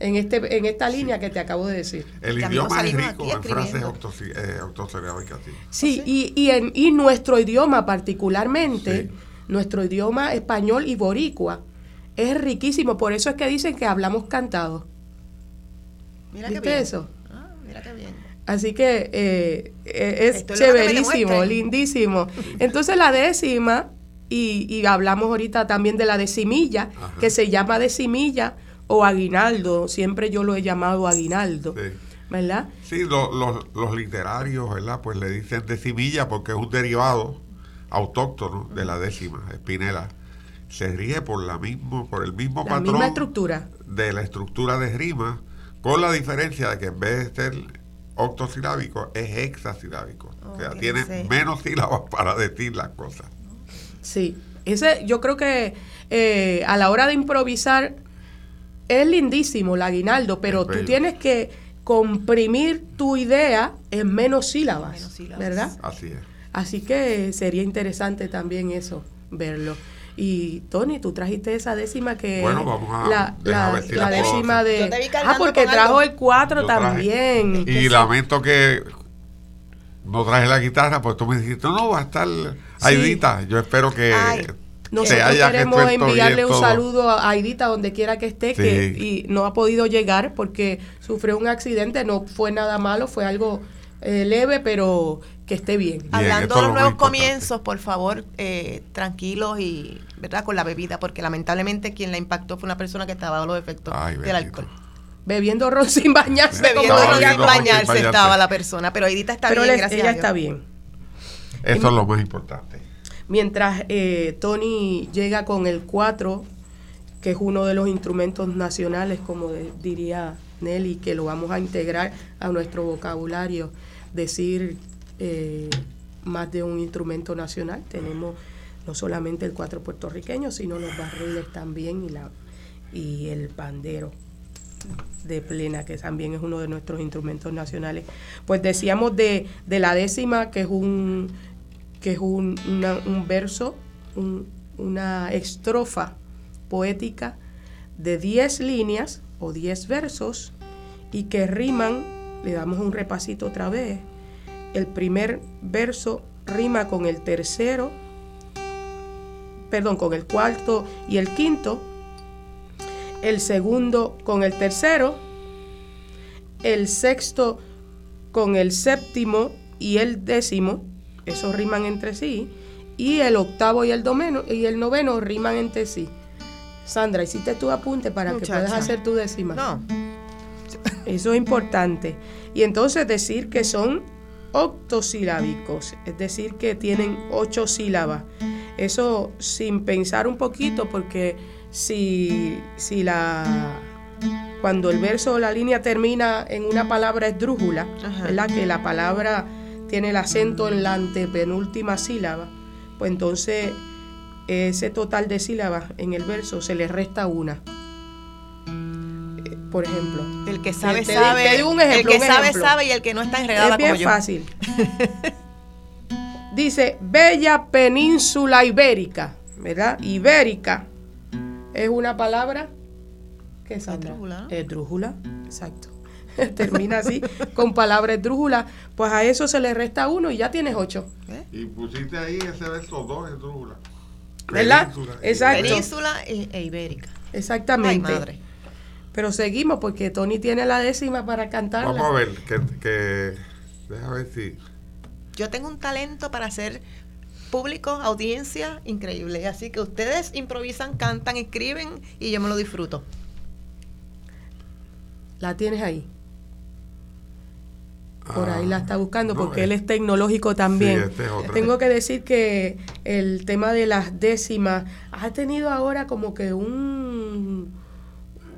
Speaker 5: En, este, en esta línea que te acabo de decir.
Speaker 6: El idioma es rico en frases octosi- eh, octosilábicas. sí.
Speaker 5: Sí, y, y, en, y nuestro idioma particularmente,
Speaker 6: Sí.
Speaker 5: nuestro idioma español y boricua, es riquísimo. Por eso es que dicen que hablamos cantado.
Speaker 2: Mira qué
Speaker 5: ¿Viste
Speaker 2: bien.
Speaker 5: eso?
Speaker 2: Ah, mira qué bien.
Speaker 5: Así que eh, eh, es
Speaker 2: Esto
Speaker 5: chéverísimo, lindísimo. Entonces la décima, y, y hablamos ahorita también de la decimilla,
Speaker 6: Ajá.
Speaker 5: que se llama decimilla o aguinaldo, siempre yo lo he llamado aguinaldo,
Speaker 6: Sí.
Speaker 5: ¿verdad?
Speaker 6: Sí, lo- los- los literarios, ¿verdad? Pues le dicen decimilla porque es un derivado autóctono de la décima, espinela. Se rige por la mismo, por el mismo
Speaker 5: La
Speaker 6: patrón
Speaker 5: misma estructura.
Speaker 6: de la estructura de rima, con la diferencia de que en vez de ser octosilábico es hexasilábico. o sea, tiene menos sílabas para decir las cosas.
Speaker 5: Sí, ese yo creo que eh, a la hora de improvisar es lindísimo el aguinaldo, pero tú tienes que comprimir tu idea en menos sílabas,
Speaker 2: Menos sílabas.
Speaker 5: ¿verdad?
Speaker 6: Así es.
Speaker 5: Así que sería interesante también eso, verlo. Y Tony, tú trajiste esa décima que
Speaker 6: Bueno, vamos a-
Speaker 5: la, la-
Speaker 6: ver si
Speaker 5: la
Speaker 6: la puedo
Speaker 5: décima
Speaker 6: hacer.
Speaker 5: de...
Speaker 2: Yo te vi
Speaker 5: Ah, porque
Speaker 2: con
Speaker 5: trajo
Speaker 2: algo.
Speaker 5: el 4
Speaker 6: Yo traje.
Speaker 5: también.
Speaker 6: Y lamento que no traje la guitarra, pues tú me dijiste, no, va a estar Aidita. Yo espero que
Speaker 2: Ay,
Speaker 5: Nosotros
Speaker 6: haya
Speaker 5: queremos enviarle un saludo a Aidita donde quiera que esté, que, y no ha podido llegar porque sufrió un accidente, no fue nada malo, fue algo eh, leve, pero que esté bien.
Speaker 6: Bien,
Speaker 2: Hablando de los
Speaker 6: lo
Speaker 2: nuevos comienzos, por favor, eh, tranquilos y, ¿verdad? Con la bebida, porque lamentablemente quien la impactó fue una persona que estaba a los efectos
Speaker 6: Ay,
Speaker 2: del alcohol.
Speaker 5: Bebiendo ron sin bañarse.
Speaker 2: Bebiendo ron sin bañarse estaba la persona, pero Edita está
Speaker 5: Pero
Speaker 2: bien,
Speaker 5: él-
Speaker 2: gracias
Speaker 5: ella
Speaker 2: a Dios.
Speaker 5: está bien.
Speaker 6: Eso es lo más importante.
Speaker 5: Mientras eh, Tony llega con el 4, que es uno de los instrumentos nacionales, como diría Nelly, que lo vamos a integrar a nuestro vocabulario, decir eh, más de un instrumento nacional. Tenemos no solamente el 4 puertorriqueño, sino los barriles también y, la, y el pandero de plena, que también es uno de nuestros instrumentos nacionales. Pues decíamos de, de la décima, que es un, que es un, un verso, un- una estrofa poética de 10 líneas o 10 versos y que riman, le damos un repasito otra vez, el primer verso rima con el tercero, perdón, con el cuarto y el quinto, el segundo con el tercero, el sexto con el séptimo y el décimo, esos riman entre sí, y el octavo y el, domeno, y el noveno riman entre sí. Sandra, hiciste tu apunte para que puedas hacer tu décima.
Speaker 2: No,
Speaker 5: Eso es importante. Y entonces decir que son octosilábicos, es decir, que tienen ocho sílabas. Eso sin pensar un poquito, porque si, si la cuando el verso o la línea termina en una palabra esdrújula,
Speaker 2: Ajá.
Speaker 5: ¿verdad? Que la palabra tiene el acento en la antepenúltima sílaba, pues entonces ese total de sílabas en el verso se le resta una. Eh, Por ejemplo,
Speaker 2: el que sabe,
Speaker 5: Te-
Speaker 2: sabe.
Speaker 5: te ejemplo,
Speaker 2: el que sabe, sabe y el que no está enredada
Speaker 5: es bien
Speaker 2: como yo.
Speaker 5: fácil. Dice Bella Península Ibérica, ¿verdad? Ibérica es una palabra que es.
Speaker 2: Esdrújula,
Speaker 5: exacto. Termina así, con palabra esdrújula. Pues a eso se le resta uno y ya tienes ocho.
Speaker 2: ¿Eh?
Speaker 6: Y pusiste ahí ese verso 2 en Drújula.
Speaker 5: ¿Verdad?
Speaker 6: Península.
Speaker 5: Exacto.
Speaker 2: Península e, e Ibérica. Ay,
Speaker 5: Exactamente.
Speaker 2: madre.
Speaker 5: Pero seguimos porque Tony tiene la décima para cantarla.
Speaker 6: Vamos a ver, que, que déjame ver si.
Speaker 2: Yo tengo un talento para hacer público, audiencia increíble. Así que ustedes improvisan, cantan, escriben y yo me lo disfruto.
Speaker 5: La tienes ahí. Por ahí la está buscando porque
Speaker 6: eh.
Speaker 5: él es tecnológico también.
Speaker 6: Sí, este es.
Speaker 5: Tengo que decir que el tema de las décimas ha tenido ahora como que un,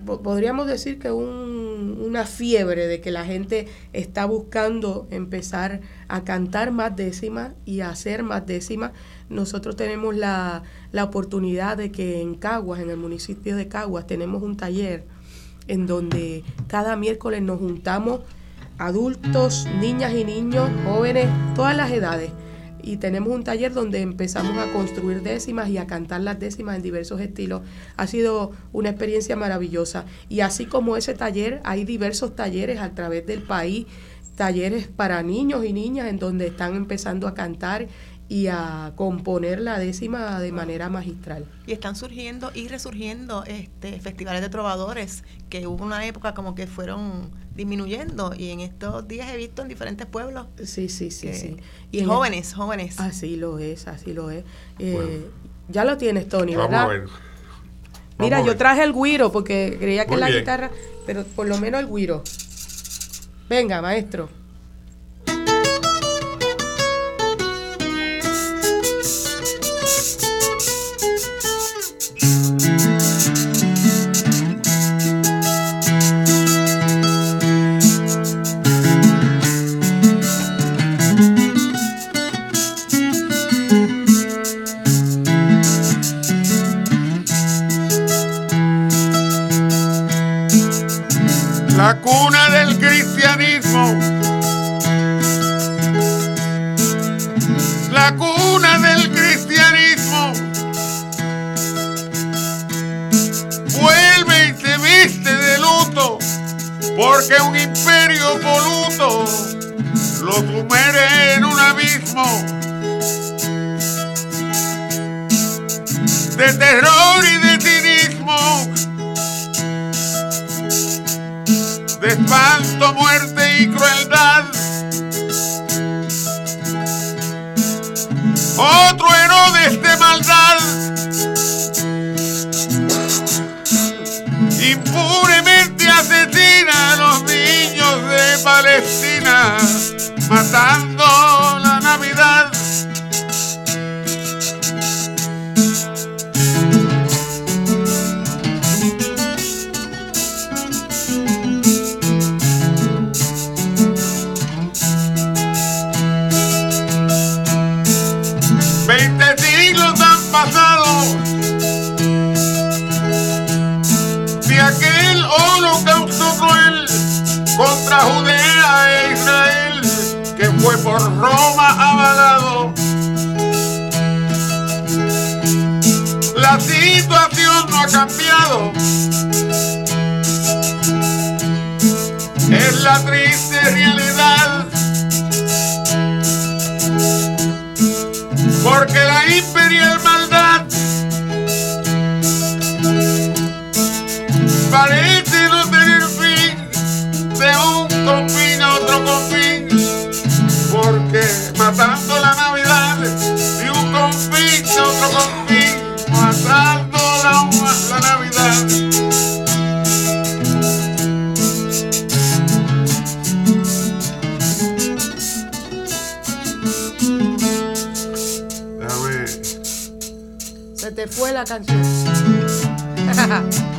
Speaker 5: po- podríamos decir que un- una fiebre de que la gente está buscando empezar a cantar más décimas y a hacer más décimas. Nosotros tenemos la, la oportunidad de que en Caguas, en el municipio de Caguas, tenemos un taller
Speaker 6: en donde cada miércoles nos juntamos adultos, niñas y niños, jóvenes, todas las edades. Y tenemos un taller donde empezamos a construir décimas y a cantar las décimas en diversos estilos. Ha sido una experiencia maravillosa. Y así como ese taller, hay diversos talleres a través del país, talleres para niños y niñas en donde están empezando a cantar y a componer la décima de manera magistral.
Speaker 2: Y están surgiendo y resurgiendo este festivales de trovadores que hubo una época como que fueron disminuyendo y en estos días he visto en diferentes pueblos.
Speaker 6: Sí, sí, sí, sí.
Speaker 2: Y, jóvenes, jóvenes.
Speaker 6: Así lo es, así lo es. Eh, ya lo tienes, Tony, ¿verdad? Mira, yo traje el guiro porque creía que la guitarra, pero por lo menos el guiro. Venga, maestro.
Speaker 5: mi Tchau.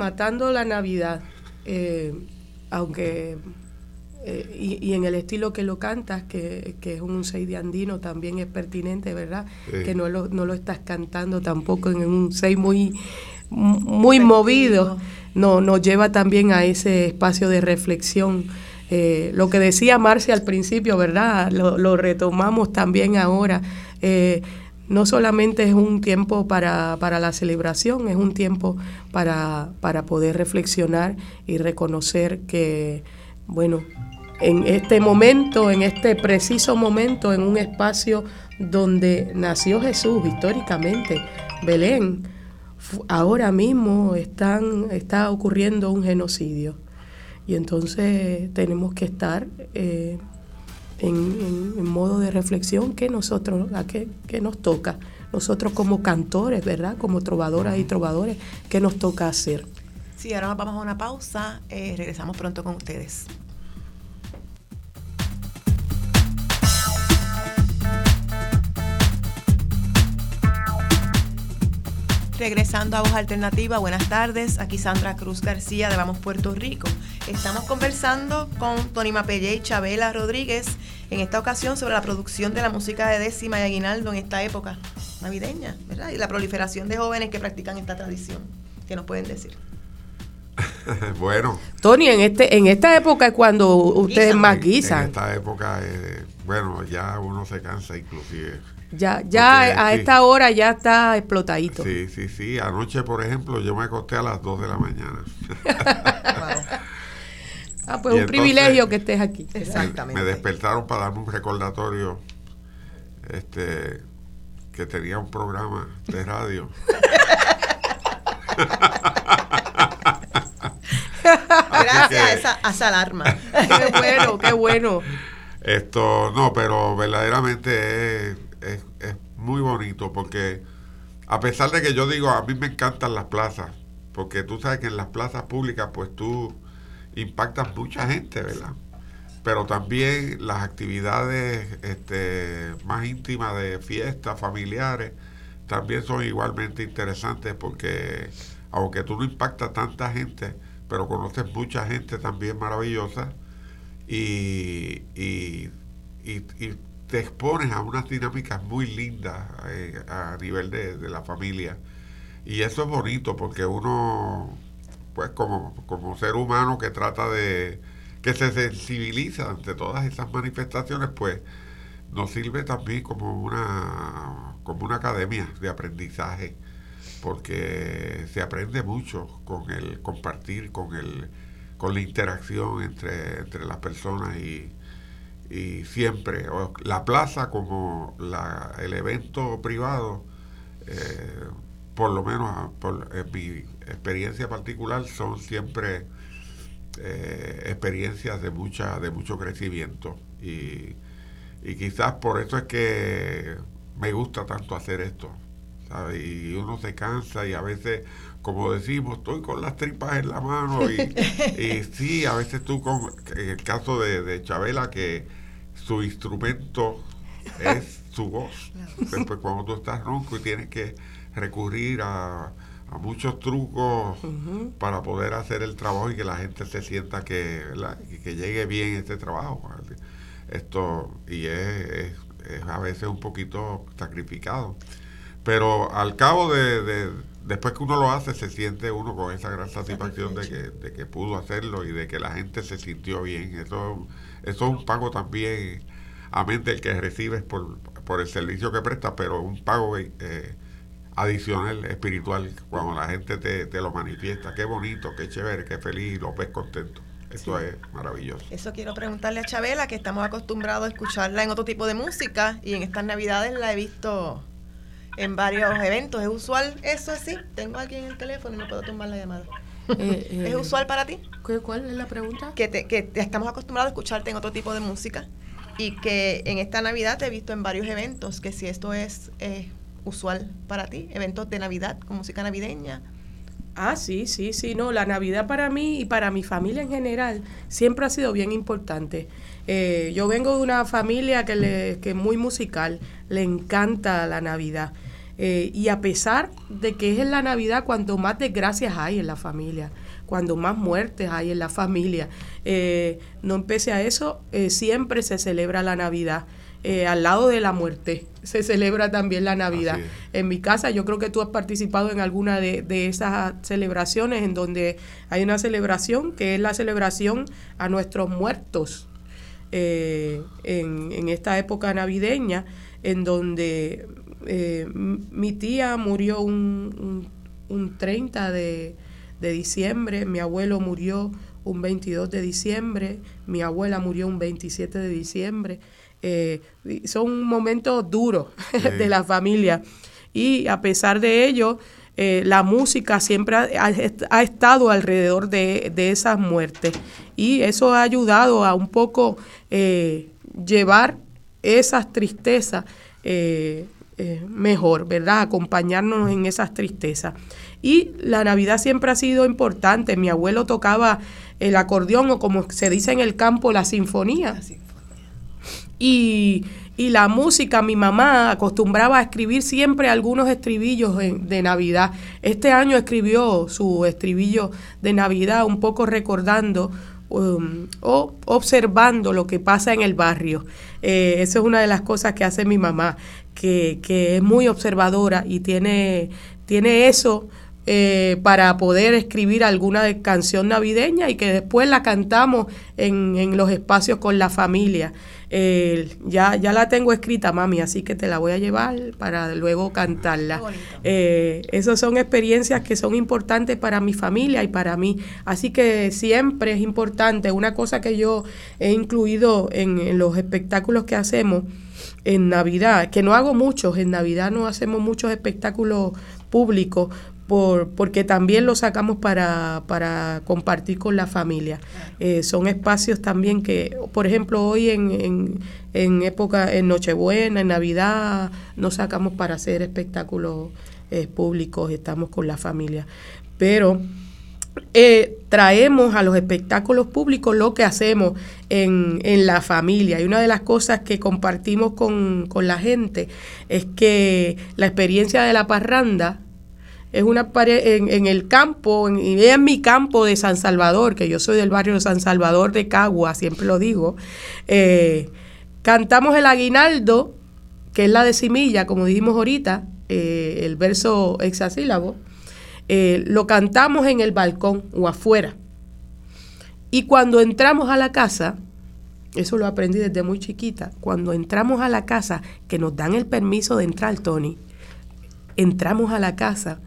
Speaker 5: Matando la Navidad. Eh, aunque eh, y, en el estilo que lo cantas, que, es un seis de andino, también es pertinente, ¿verdad? Que no lo, no lo estás cantando tampoco en un seis muy, muy movido, no, nos lleva también a ese espacio de reflexión. Eh, lo que decía Marcia al principio, ¿verdad? Lo, retomamos también ahora. Eh, no solamente es un tiempo para, para la celebración, es un tiempo para, para poder reflexionar y reconocer que, bueno, en este momento, en este preciso momento, en un espacio donde nació Jesús históricamente, Belén, ahora mismo están, está ocurriendo un genocidio. Y entonces tenemos que estar eh, en, modo de reflexión que nosotros, a qué, nos toca, nosotros como cantores, ¿verdad? Como trovadoras y trovadores, ¿qué nos toca hacer?
Speaker 2: Sí, ahora vamos a una pausa, eh, regresamos pronto con ustedes. Regresando a Voz Alternativa, buenas tardes. Aquí Sandra Cruz García de Vamos Puerto Rico. Estamos conversando con Tony Mapelle y Chabela Rodríguez en esta ocasión sobre la producción de la música de décima y aguinaldo en esta época navideña, ¿verdad? Y la proliferación de jóvenes que practican esta tradición. ¿Qué nos pueden decir?
Speaker 6: bueno.
Speaker 5: Tony, en este en esta época es cuando ustedes más guisan.
Speaker 6: En esta época, eh, bueno, ya uno se cansa inclusive
Speaker 5: ya, ya a esta hora ya está explotadito.
Speaker 6: Sí, sí, sí. Anoche, por ejemplo, yo me acosté a las 2 de la mañana.
Speaker 5: Ah, pues un privilegio que estés aquí.
Speaker 6: Exactamente. Me, despertaron para darme un recordatorio este que tenía un programa de radio.
Speaker 2: Gracias a esa, a esa alarma.
Speaker 5: qué bueno, qué bueno.
Speaker 6: Esto, no, pero verdaderamente es es, muy bonito porque a pesar de que yo digo, a mí me encantan las plazas, porque tú sabes que en las plazas públicas pues tú impactas mucha gente, ¿verdad? Pero también las actividades este, más íntimas de fiestas familiares también son igualmente interesantes porque aunque tú no impactas tanta gente, pero conoces mucha gente también maravillosa y, y, y te expones a unas dinámicas muy lindas eh, a nivel de, la familia. Y eso es bonito porque uno, pues como, como ser humano que trata de, que se sensibiliza ante todas esas manifestaciones, pues nos sirve también como una, como una academia de aprendizaje, porque se aprende mucho con el compartir, con el con la interacción entre, entre las personas y, y siempre. La plaza como la, el evento privado, eh, por lo menos por mi experiencia particular, son siempre eh, experiencias de mucha de mucho crecimiento y, y, quizás por eso es que me gusta tanto hacer esto y uno se cansa y a veces como decimos estoy con las tripas en la mano y, y sí a veces tú con en el caso de, de Chabela que su instrumento es su voz. Después cuando tú estás ronco y tienes que recurrir a, muchos trucos para poder hacer el trabajo y que la gente se sienta que, que llegue bien este trabajo. Esto, y es, a veces un poquito sacrificado. Pero al cabo de, después que uno lo hace, se siente uno con esa gran satisfacción de que, de que pudo hacerlo y de que la gente se sintió bien. Eso eso es un pago también, amén del que recibes por, por el servicio que prestas, pero un pago eh, adicional espiritual cuando la gente te, te, lo manifiesta. Qué bonito, qué chévere, qué feliz, lo ves contento. Eso es maravilloso.
Speaker 2: Eso quiero preguntarle a Chabela, que estamos acostumbrados a escucharla en otro tipo de música y en estas navidades la he visto en varios eventos. ¿Es usual eso así? Tengo aquí en el teléfono y no puedo tomar la llamada. Eh, ¿Es eh, usual para ti?
Speaker 5: ¿Cuál es la pregunta?
Speaker 2: Que, te, que estamos acostumbrados a escucharte en otro tipo de música y que en esta Navidad te he visto en varios eventos, que si esto es usual para ti, eventos de Navidad con música navideña.
Speaker 5: Ah, sí, sí, sí, no, la Navidad para mí y para mi familia en general siempre ha sido bien importante. Eh, yo vengo de una familia que, le, que es muy musical, le encanta la Navidad. Eh, y a pesar de que es en la Navidad cuando más desgracias hay en la familia, cuando más muertes hay en la familia, eh, no empecé a eso, siempre se celebra la Navidad. Al lado de la muerte se celebra también la Navidad. En mi casa yo creo que tú has participado en alguna de, de, esas celebraciones en donde hay una celebración que es la celebración a nuestros muertos en, en, esta época navideña, en donde eh, mi tía murió un, un, 30 de, diciembre, mi abuelo murió un 22 de diciembre, mi abuela murió un 27 de diciembre. Eh, son momentos duros de la familia y a pesar de ello, eh, la música siempre ha, estado alrededor de, de, esas muertes y eso ha ayudado a un poco llevar esas tristezas eh, mejor, ¿verdad? Acompañarnos en esas tristezas. Y la Navidad siempre ha sido importante. Mi abuelo tocaba el acordeón o como se dice en el campo, la sinfonía. Y, la música, mi mamá acostumbraba a escribir siempre algunos estribillos de Navidad. Este año escribió su estribillo de Navidad, un poco recordando um, o observando lo que pasa en el barrio. Eh, eso es una de las cosas que hace mi mamá que, es muy observadora y tiene, tiene eso eh, para poder escribir alguna canción navideña y que después la cantamos en, en los espacios con la familia. Eh, ya, ya la tengo escrita, mami, así que te la voy a llevar para luego cantarla. Eh, esas son experiencias que son importantes para mi familia y para mí. Así que siempre es importante, una cosa que yo he incluido en los espectáculos que hacemos, en Navidad, que no hago muchos, en Navidad no hacemos muchos espectáculos públicos, por, porque también los sacamos para, para compartir con la familia. Eh, son espacios también que, por ejemplo, hoy en, en, en, época, en Nochebuena, en Navidad, nos sacamos para hacer espectáculos eh, públicos, estamos con la familia. Pero eh, traemos a los espectáculos públicos lo que hacemos en, en, la familia. Y una de las cosas que compartimos con, la gente es que la experiencia de la parranda es una en, en el campo, en, mi campo de San Salvador, que yo soy del barrio de San Salvador de Cagua, siempre lo digo, eh, cantamos el aguinaldo, que es la decimilla, como dijimos ahorita, eh, el verso hexasílabo, eh, lo cantamos en el balcón o afuera. Y cuando entramos a la casa, eso lo aprendí desde muy chiquita, cuando entramos a la casa, que nos dan el permiso de entrar, Tony, entramos a la casa,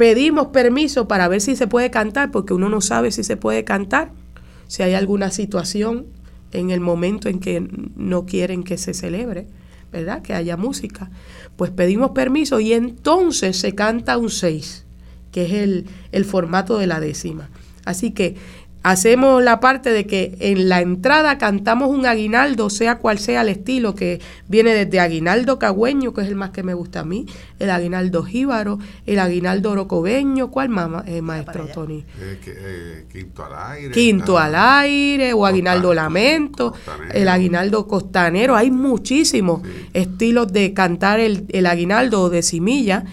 Speaker 5: pedimos permiso para ver si se puede cantar, porque uno no sabe si se puede cantar, si hay alguna situación en el momento en que no quieren que se celebre. ¿verdad? Que haya música. Pues pedimos permiso y entonces se canta un 6, que es el, el formato de la décima. Así que hacemos la parte de que en la entrada cantamos un aguinaldo, sea cual sea el estilo, que viene desde aguinaldo cagüeño, que es el más que me gusta a mí, el aguinaldo jíbaro, el aguinaldo orocobeño, ¿cuál más, eh, maestro Tony?
Speaker 6: Eh, eh, quinto al aire.
Speaker 5: Quinto al aire, o aguinaldo lamento, el aguinaldo costanero, hay muchísimos estilos de cantar el, el aguinaldo de similla,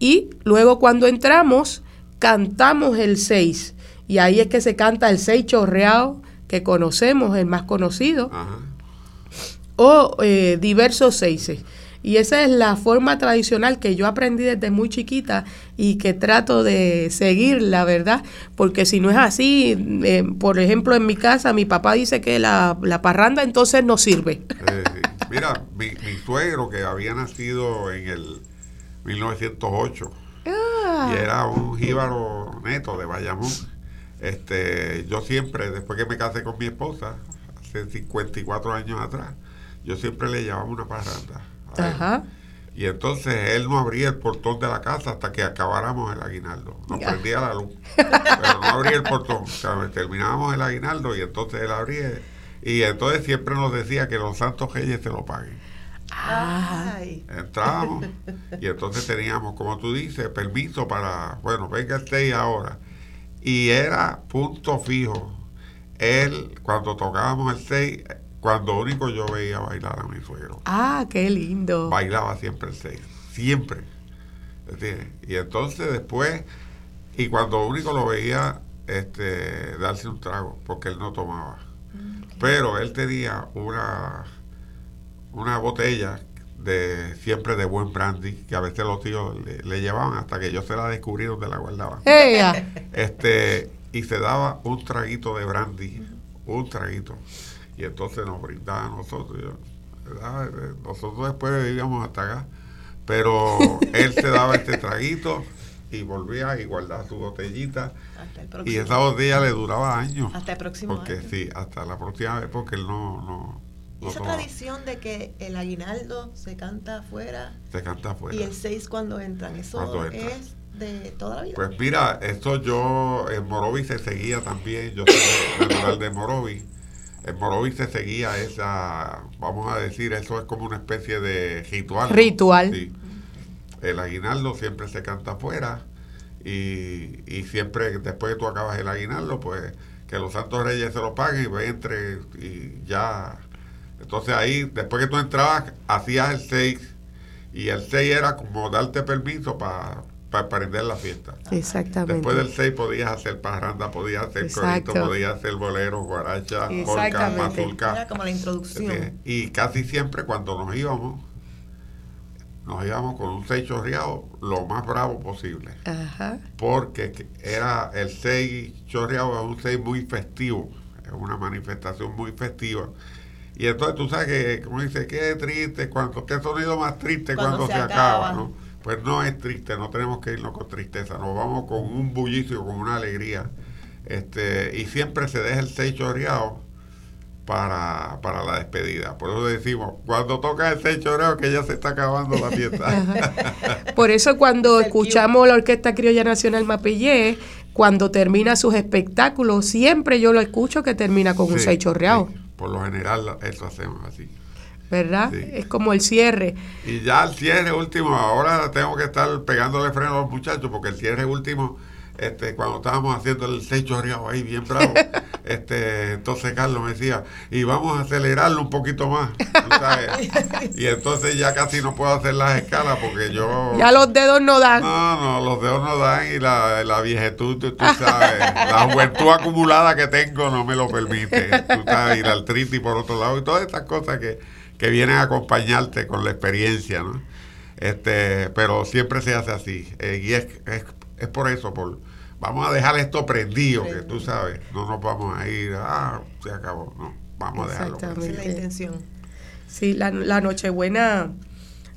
Speaker 5: y luego cuando entramos, cantamos el 6 y ahí es que se canta el seis chorreado que conocemos, el más conocido, o eh, diversos seises. Y esa es la forma tradicional que yo aprendí desde muy chiquita y que trato de seguir, la verdad, porque si no es así, eh, por ejemplo, en mi casa mi papá dice que la, parranda entonces no sirve.
Speaker 6: Eh, mira, mi, suegro que había nacido en el 1908 ah. y era un jíbaro neto de Bayamón este, yo siempre, después que me casé con mi esposa, hace 54 años atrás, yo siempre le llevaba una parranda. Ajá. Y entonces él no abría el portón de la casa hasta que acabáramos el aguinaldo. Nos prendía la luz. Pero no abría el portón. O sea, terminábamos el aguinaldo y entonces él abría. Y entonces siempre nos decía que los santos reyes se lo paguen. Ay. Entrábamos y entonces teníamos, como tú dices, permiso para, bueno, venga 6 ahora y era punto fijo. Él, cuando tocábamos el 6, cuando único yo veía bailar a mi suegro.
Speaker 5: Ah, qué lindo.
Speaker 6: Bailaba siempre el 6. siempre. Y entonces después, y cuando único lo veía este, darse un trago, porque él no tomaba. Pero él tenía una, una botella de siempre de buen brandy, que a veces los tíos le, llevaban hasta que yo se la descubrí donde la guardaba. este, y se daba un traguito de brandy, un traguito. Y entonces nos brindaba a nosotros. Nosotros después vivíamos hasta acá. Pero él se daba este traguito y volvía y guardaba su botellita. y esa botella le duraba años.
Speaker 2: Hasta el próximo
Speaker 6: porque, Sí, hasta la próxima vez, porque él no... no,
Speaker 2: esa tradición de que el aguinaldo se canta afuera.
Speaker 6: Se canta afuera.
Speaker 2: Y el 6 cuando entran. Eso es de toda la vida.
Speaker 6: Pues mira, esto yo, en Morovis se seguía también. Yo soy natural de Morovis. En Morovis se seguía esa, vamos a decir, eso es como una especie de ritual.
Speaker 5: Ritual.
Speaker 6: Sí el aguinaldo siempre se canta afuera y, y siempre después que tú acabas el aguinaldo, pues que los santos reyes se lo paguen y entre y ya. Entonces ahí, después que tú entrabas, hacías el 6 y el 6 era como darte permiso para para prender la fiesta.
Speaker 5: Exactamente.
Speaker 6: Después del 6 podías hacer parranda, podías hacer corito, podías hacer bolero, guaracha, polka, mazurca.
Speaker 2: Era como la introducción.
Speaker 6: Y casi siempre cuando nos íbamos, nos íbamos con un 6 chorreado lo más bravo posible. Porque era el 6 chorreado es un 6 muy festivo, es una manifestación muy festiva. Y entonces tú sabes que, como dice, qué triste, cuando, qué sonido más triste cuando, se, acaba, ¿no? Pues no es triste, no tenemos que irnos con tristeza, nos vamos con un bullicio, con una alegría. Este, y siempre se deja el 6 chorreado para, para la despedida. Por eso decimos, cuando toca ese choreo que ya se está acabando la fiesta.
Speaker 5: Por eso cuando escuchamos la Orquesta Criolla Nacional Mapellé, cuando termina sus espectáculos, siempre yo lo escucho que termina con un seis chorreado.
Speaker 6: Por lo general eso hacemos así.
Speaker 5: ¿Verdad? Es como el cierre.
Speaker 6: Y ya el cierre último, ahora tengo que estar pegándole freno a los muchachos porque el cierre último este, cuando estábamos haciendo el techo arriba ahí bien bravo, este, entonces Carlos me decía, y vamos a acelerarlo un poquito más, y entonces ya casi no puedo hacer las escalas porque yo...
Speaker 5: Ya los dedos no dan.
Speaker 6: No, no, los dedos no dan y la, la viejetud, tú, sabes, la juventud acumulada que tengo no me lo permite, tú sabes, y la artritis por otro lado, y todas estas cosas que, que vienen a acompañarte con la experiencia, ¿no? Este, pero siempre se hace así, eh, y es, es es por eso, por vamos a dejar esto prendido, que tú sabes, no nos vamos a ir, ah, se acabó, no, vamos a dejarlo.
Speaker 2: Esa es la intención.
Speaker 5: Sí, la, la Nochebuena,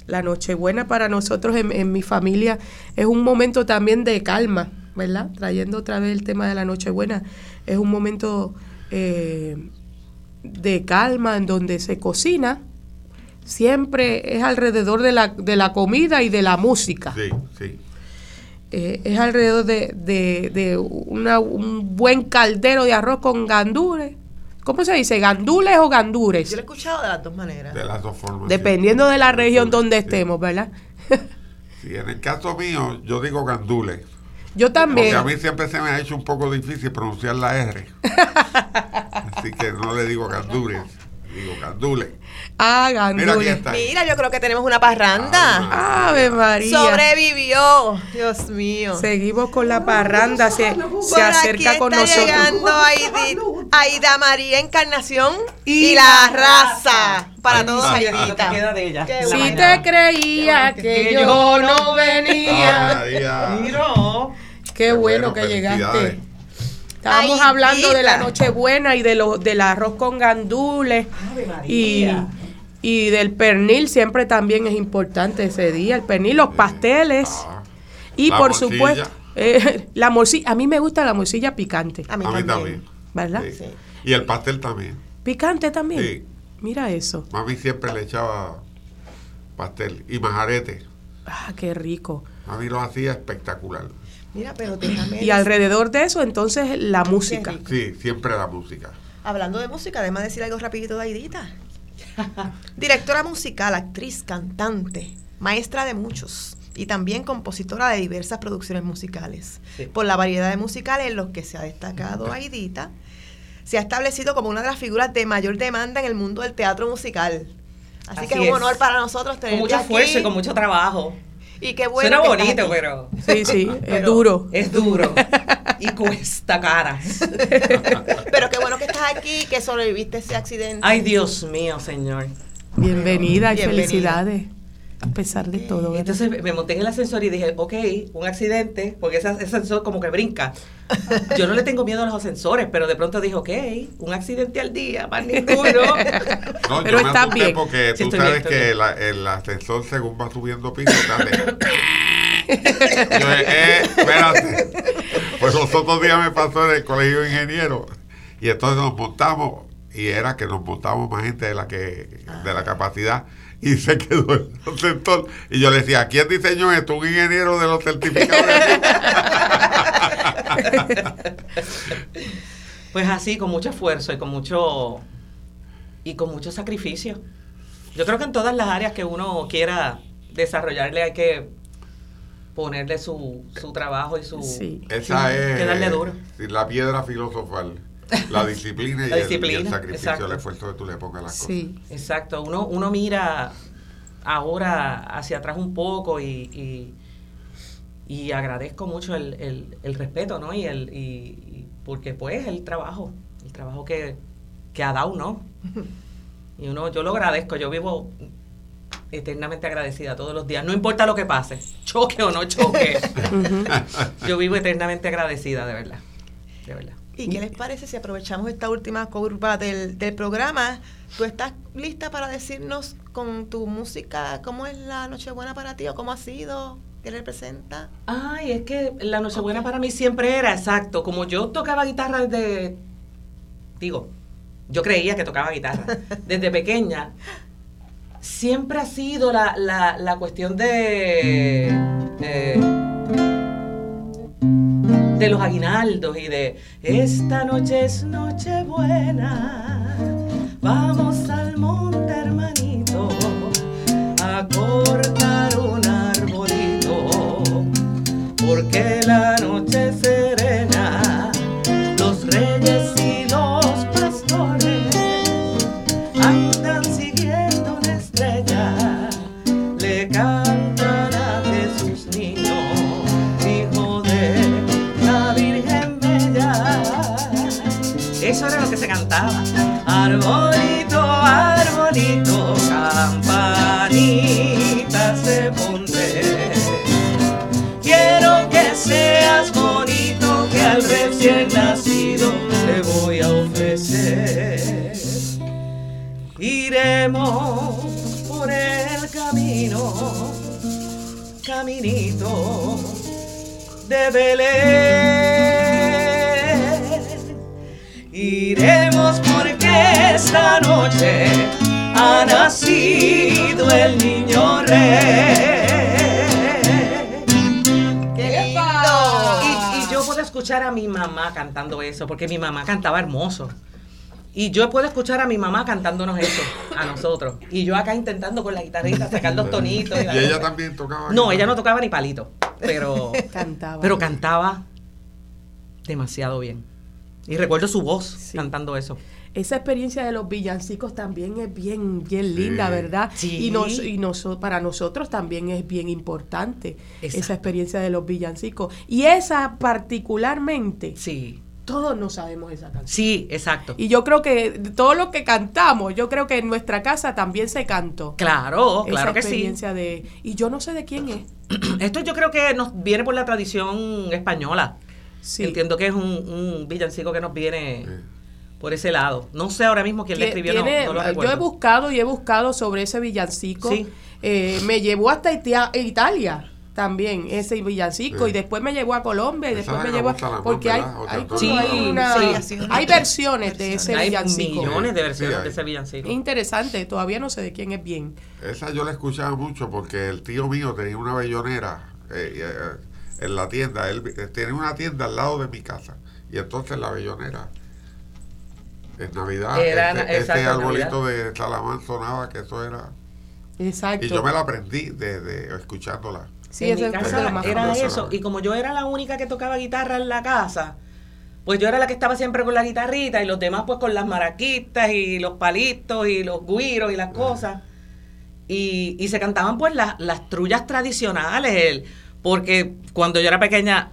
Speaker 5: la Nochebuena para nosotros en, mi familia es un momento también de calma, ¿verdad? Trayendo otra vez el tema de la Nochebuena, es un momento eh, de calma en donde se cocina, siempre es alrededor de la, de la comida y de la música.
Speaker 6: Sí, sí.
Speaker 5: Eh, es alrededor de, de, un buen caldero de arroz con gandules. ¿Cómo se dice? ¿Gandules o gandures?
Speaker 2: Yo lo he escuchado de las dos maneras.
Speaker 6: De las dos formas.
Speaker 5: Dependiendo de la región donde estemos, ¿verdad?
Speaker 6: sí, en el caso mío, yo digo gandules.
Speaker 5: Yo también.
Speaker 6: Porque a mí siempre se me ha hecho un poco difícil pronunciar la R. Así que no le digo gandules, digo gandules.
Speaker 5: Ah,
Speaker 2: Mira, Mira, yo creo que tenemos una parranda.
Speaker 5: Ave María.
Speaker 2: Sobrevivió. Dios mío.
Speaker 5: Seguimos con la parranda. Se, se acerca con nosotros.
Speaker 2: llegando Aida, María Encarnación y, la raza. Para todos, Aidita.
Speaker 5: Si te creía que, yo no venía.
Speaker 6: Mira.
Speaker 5: Qué, bueno, que llegaste. Estábamos hablando de la Nochebuena y de lo, del arroz con gandules. Y, y del pernil siempre también es importante ese día. El pernil, los pasteles. Ah. y por supuesto, eh, la morcilla. A mí me gusta la morcilla picante.
Speaker 6: A mí, también.
Speaker 5: ¿Verdad?
Speaker 6: Y el pastel también.
Speaker 5: ¿Picante también? Sí. Mira eso.
Speaker 6: Mami siempre le echaba pastel y majarete.
Speaker 5: Ah, qué rico.
Speaker 6: Mami lo hacía espectacular.
Speaker 2: Mira, pero
Speaker 5: Y alrededor de eso, entonces, la música.
Speaker 6: Sí, siempre la música.
Speaker 2: Hablando de música, además decir algo rapidito de Aidita. Directora musical, actriz, cantante, maestra de muchos y también compositora de diversas producciones musicales. Por la variedad de musicales en los que se ha destacado Aidita, se ha establecido como una de las figuras de mayor demanda en el mundo del teatro musical Así, que es un honor para nosotros tener
Speaker 7: Con mucho esfuerzo y con mucho trabajo.
Speaker 2: Y qué bueno.
Speaker 7: Suena bonito, pero.
Speaker 5: Sí, sí, es duro.
Speaker 7: Es duro. y cuesta cara.
Speaker 2: pero qué bueno que estás aquí, que sobreviviste ese accidente.
Speaker 7: Ay, Dios mío, señor.
Speaker 5: Bienvenida y felicidades a pesar de todo.
Speaker 7: Entonces me monté en el ascensor y dije, ok, un accidente, porque ese, ascensor como que brinca. Yo no le tengo miedo a los ascensores, pero de pronto dije, ok, un accidente al día, más ninguno.
Speaker 6: No, pero yo está bien. porque tú sabes que el ascensor según va subiendo piso, sale. Yo, eh, espérate. Pues los otros días me pasó en el colegio de ingenieros y entonces nos montamos y era que nos montamos más gente de la que de la capacidad y se quedó el sector. Y yo le decía, ¿quién diseñó esto? Un ingeniero de los certificados.
Speaker 7: pues así, con mucho esfuerzo y con mucho y con mucho sacrificio. Yo creo que en todas las áreas que uno quiera desarrollarle hay que ponerle su, su trabajo y su
Speaker 6: esa es que darle duro. la piedra filosofal la disciplina y, El, sacrificio, el esfuerzo que tú le pongas a las cosas. Sí,
Speaker 7: exacto. Uno, uno mira ahora hacia atrás un poco y, y, agradezco mucho el, el, respeto, ¿no? Y el y, porque pues el trabajo, el trabajo que, que ha dado, ¿no? Y uno, yo lo agradezco, yo vivo eternamente agradecida todos los días, no importa lo que pase, choque o no choque. yo vivo eternamente agradecida, de verdad. De verdad.
Speaker 2: ¿Y qué les parece si aprovechamos esta última curva del, programa? ¿Tú estás lista para decirnos con tu música cómo es la Nochebuena para ti o cómo ha sido? ¿Qué representa?
Speaker 7: Ay, es que la Nochebuena para mí siempre era exacto. Como yo tocaba guitarra desde. Digo, yo creía que tocaba guitarra desde pequeña. Siempre ha sido la, la, la cuestión de de los aguinaldos y de esta noche es noche buena, vamos al monte hermanito a cortar un arbolito, porque la noche serena, Arbolito, arbolito, campanita se pondré. Quiero que seas bonito, que al recién nacido te voy a ofrecer. Iremos por el camino, caminito de Belén. Iremos porque esta noche ha nacido el niño rey. ¡Qué lindo! Y, yo puedo escuchar a mi mamá cantando eso, porque mi mamá cantaba hermoso. Y yo puedo escuchar a mi mamá cantándonos eso, a nosotros. Y yo acá intentando con la guitarrita sacar los tonitos.
Speaker 6: ¿Y, ella también tocaba?
Speaker 7: No, ella no tocaba ni palito, pero cantaba. Pero cantaba demasiado bien. Y recuerdo su voz cantando eso.
Speaker 5: Esa experiencia de los villancicos también es bien, bien linda, ¿verdad? Sí. Y, nos, y para nosotros también es bien importante esa experiencia de los villancicos. Y esa particularmente.
Speaker 7: Sí.
Speaker 5: Todos no sabemos esa canción.
Speaker 7: Sí, exacto.
Speaker 5: Y yo creo que todo lo que cantamos, yo creo que en nuestra casa también se cantó.
Speaker 7: Claro, claro que
Speaker 5: sí. de y yo no sé de quién es.
Speaker 7: Esto yo creo que nos viene por la tradición española. Entiendo que es un, villancico que nos viene por ese lado. No sé ahora mismo quién le escribió,
Speaker 5: Yo he buscado y he buscado sobre ese villancico. Eh, me llevó hasta Italia también ese villancico y después me llevó a Colombia y después me llevó a, porque hay hay, versiones de ese villancico.
Speaker 7: hay millones de versiones de ese villancico.
Speaker 5: Interesante todavía no sé de quién es bien.
Speaker 6: Esa yo la escuchaba mucho porque el tío mío tenía una bellonera eh, eh, en la tienda. Él, tiene una tienda al lado de mi casa. Y entonces la bellonera. En Navidad, ese, arbolito de Salamán sonaba que eso era.
Speaker 5: Exacto.
Speaker 6: Y yo me la aprendí desde escuchándola.
Speaker 7: Sí, en mi casa era eso. Y como yo era la única que tocaba guitarra en la casa, pues yo era la que estaba siempre con la guitarrita y los demás pues con las maraquitas y los palitos y los guiros y las cosas. y, y se cantaban pues las, las trullas tradicionales, el- porque cuando yo era pequeña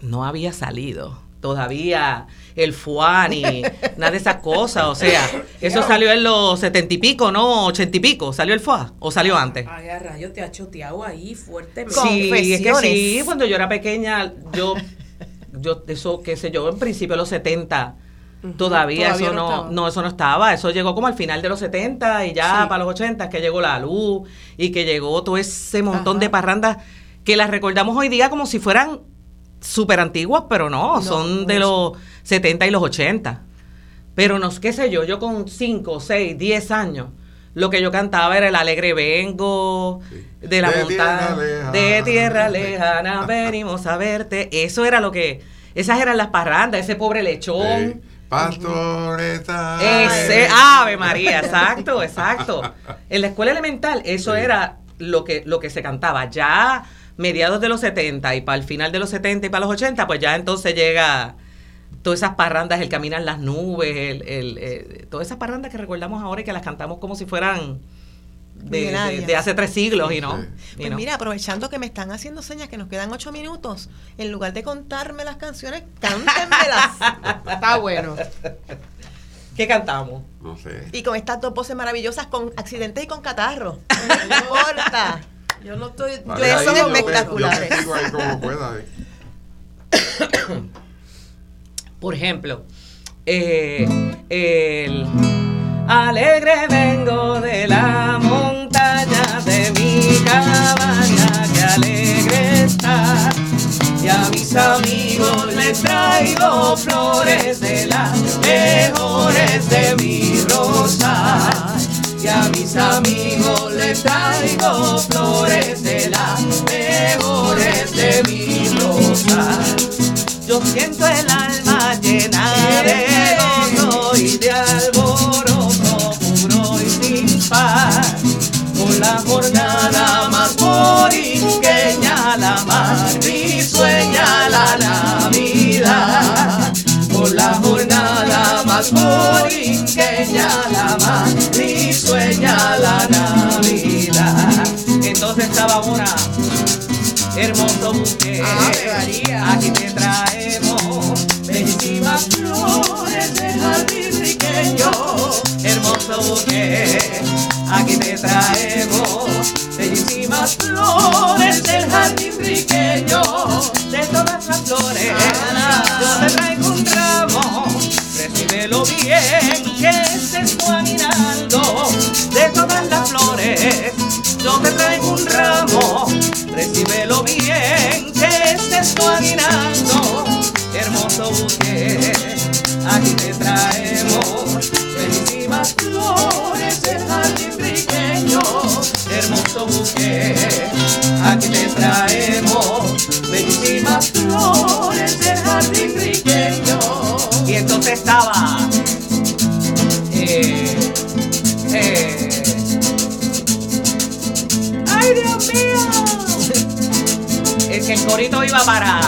Speaker 7: no había salido todavía el fuá ni nada de esas cosas, o sea, eso salió en los setenta y pico, ¿no? Ochenta y pico, ¿salió el fuá o salió antes?
Speaker 5: Ay, a rayo, te ha choteado ahí fuertemente.
Speaker 7: Sí, es que sí, cuando yo era pequeña, yo, yo, eso, qué sé yo, en principio de los 70, todavía,
Speaker 2: Todavía
Speaker 7: eso
Speaker 2: no
Speaker 7: no, eso no estaba, eso llegó como al final de los 70 y ya
Speaker 2: Sí.
Speaker 7: para los 80 que llegó la luz y que llegó todo ese montón
Speaker 2: Ajá.
Speaker 7: de parrandas que las recordamos hoy día como si fueran súper antiguas, pero no,
Speaker 2: No,
Speaker 7: son
Speaker 2: no
Speaker 7: de los 70 y los 80. Pero no, qué sé yo, yo con 5, 6, 10 años, lo que yo cantaba era el alegre vengo de la
Speaker 6: De
Speaker 7: montaña,
Speaker 6: tierra
Speaker 7: de tierra lejana, venimos a verte. Eso era lo que, esas eran las parrandas, ese pobre lechón.
Speaker 6: Sí. Pastoreta.
Speaker 7: Ese, Ave María, exacto, exacto. En la escuela elemental, eso
Speaker 6: Sí.
Speaker 7: era lo que, lo que se cantaba. Ya mediados de los 70 y para el final de los 70 y para los 80, pues ya entonces llega todas esas parrandas, el caminar las nubes, el, el, eh, todas esas parrandas que recordamos ahora y que las cantamos como si fueran de, de-
Speaker 2: Milenarias.
Speaker 7: de hace tres siglos y no.
Speaker 6: Sí.
Speaker 7: y
Speaker 2: Pues
Speaker 7: no.
Speaker 2: mira, aprovechando que me están haciendo señas que nos quedan ocho minutos, en lugar de contarme las canciones, cántenmelas. Está bueno.
Speaker 7: ¿Qué cantamos?
Speaker 6: No sé.
Speaker 2: Y con estas dos voces maravillosas, con accidentes y con catarro. No importa.
Speaker 5: Yo no estoy.
Speaker 6: Vale,
Speaker 2: son
Speaker 6: yo te-
Speaker 2: espectaculares.
Speaker 6: Yo ahí como pueda. eh.
Speaker 7: Por ejemplo, eh, el alegre vengo de la montaña de mi cabaña, que alegre está. Y a mis amigos les traigo flores de las mejores de mi rosa. Y a mis amigos les traigo flores de las mejores de mi rosa. Yo siento el alma llena de gozo y de alboroto puro y sin par. Con la jornada más morinqueña, la más risueña, la Navidad. Con la jornada más morinqueña, la más la Navidad. Entonces estaba una hermoso buque.
Speaker 2: Ave María.
Speaker 7: Aquí te traemos bellísimas flores de jardín riqueño. Hermoso buque. Aquí te traemos bellísimas flores del jardín riqueño. De todas las flores, yo te traigo un ramo. Recíbelo bien, que este es tu aguinaldo. Todas las flores, yo te traigo un ramo. Recíbelo bien, que este es tu aguinaldo. Hermoso buque, aquí te traemos bellísimas flores del jardín riqueño. Hermoso buque, aquí te traemos bellísimas flores del jardín riqueño. Y entonces estaba. ¡Ay, Dios mío! Es que el corito iba para.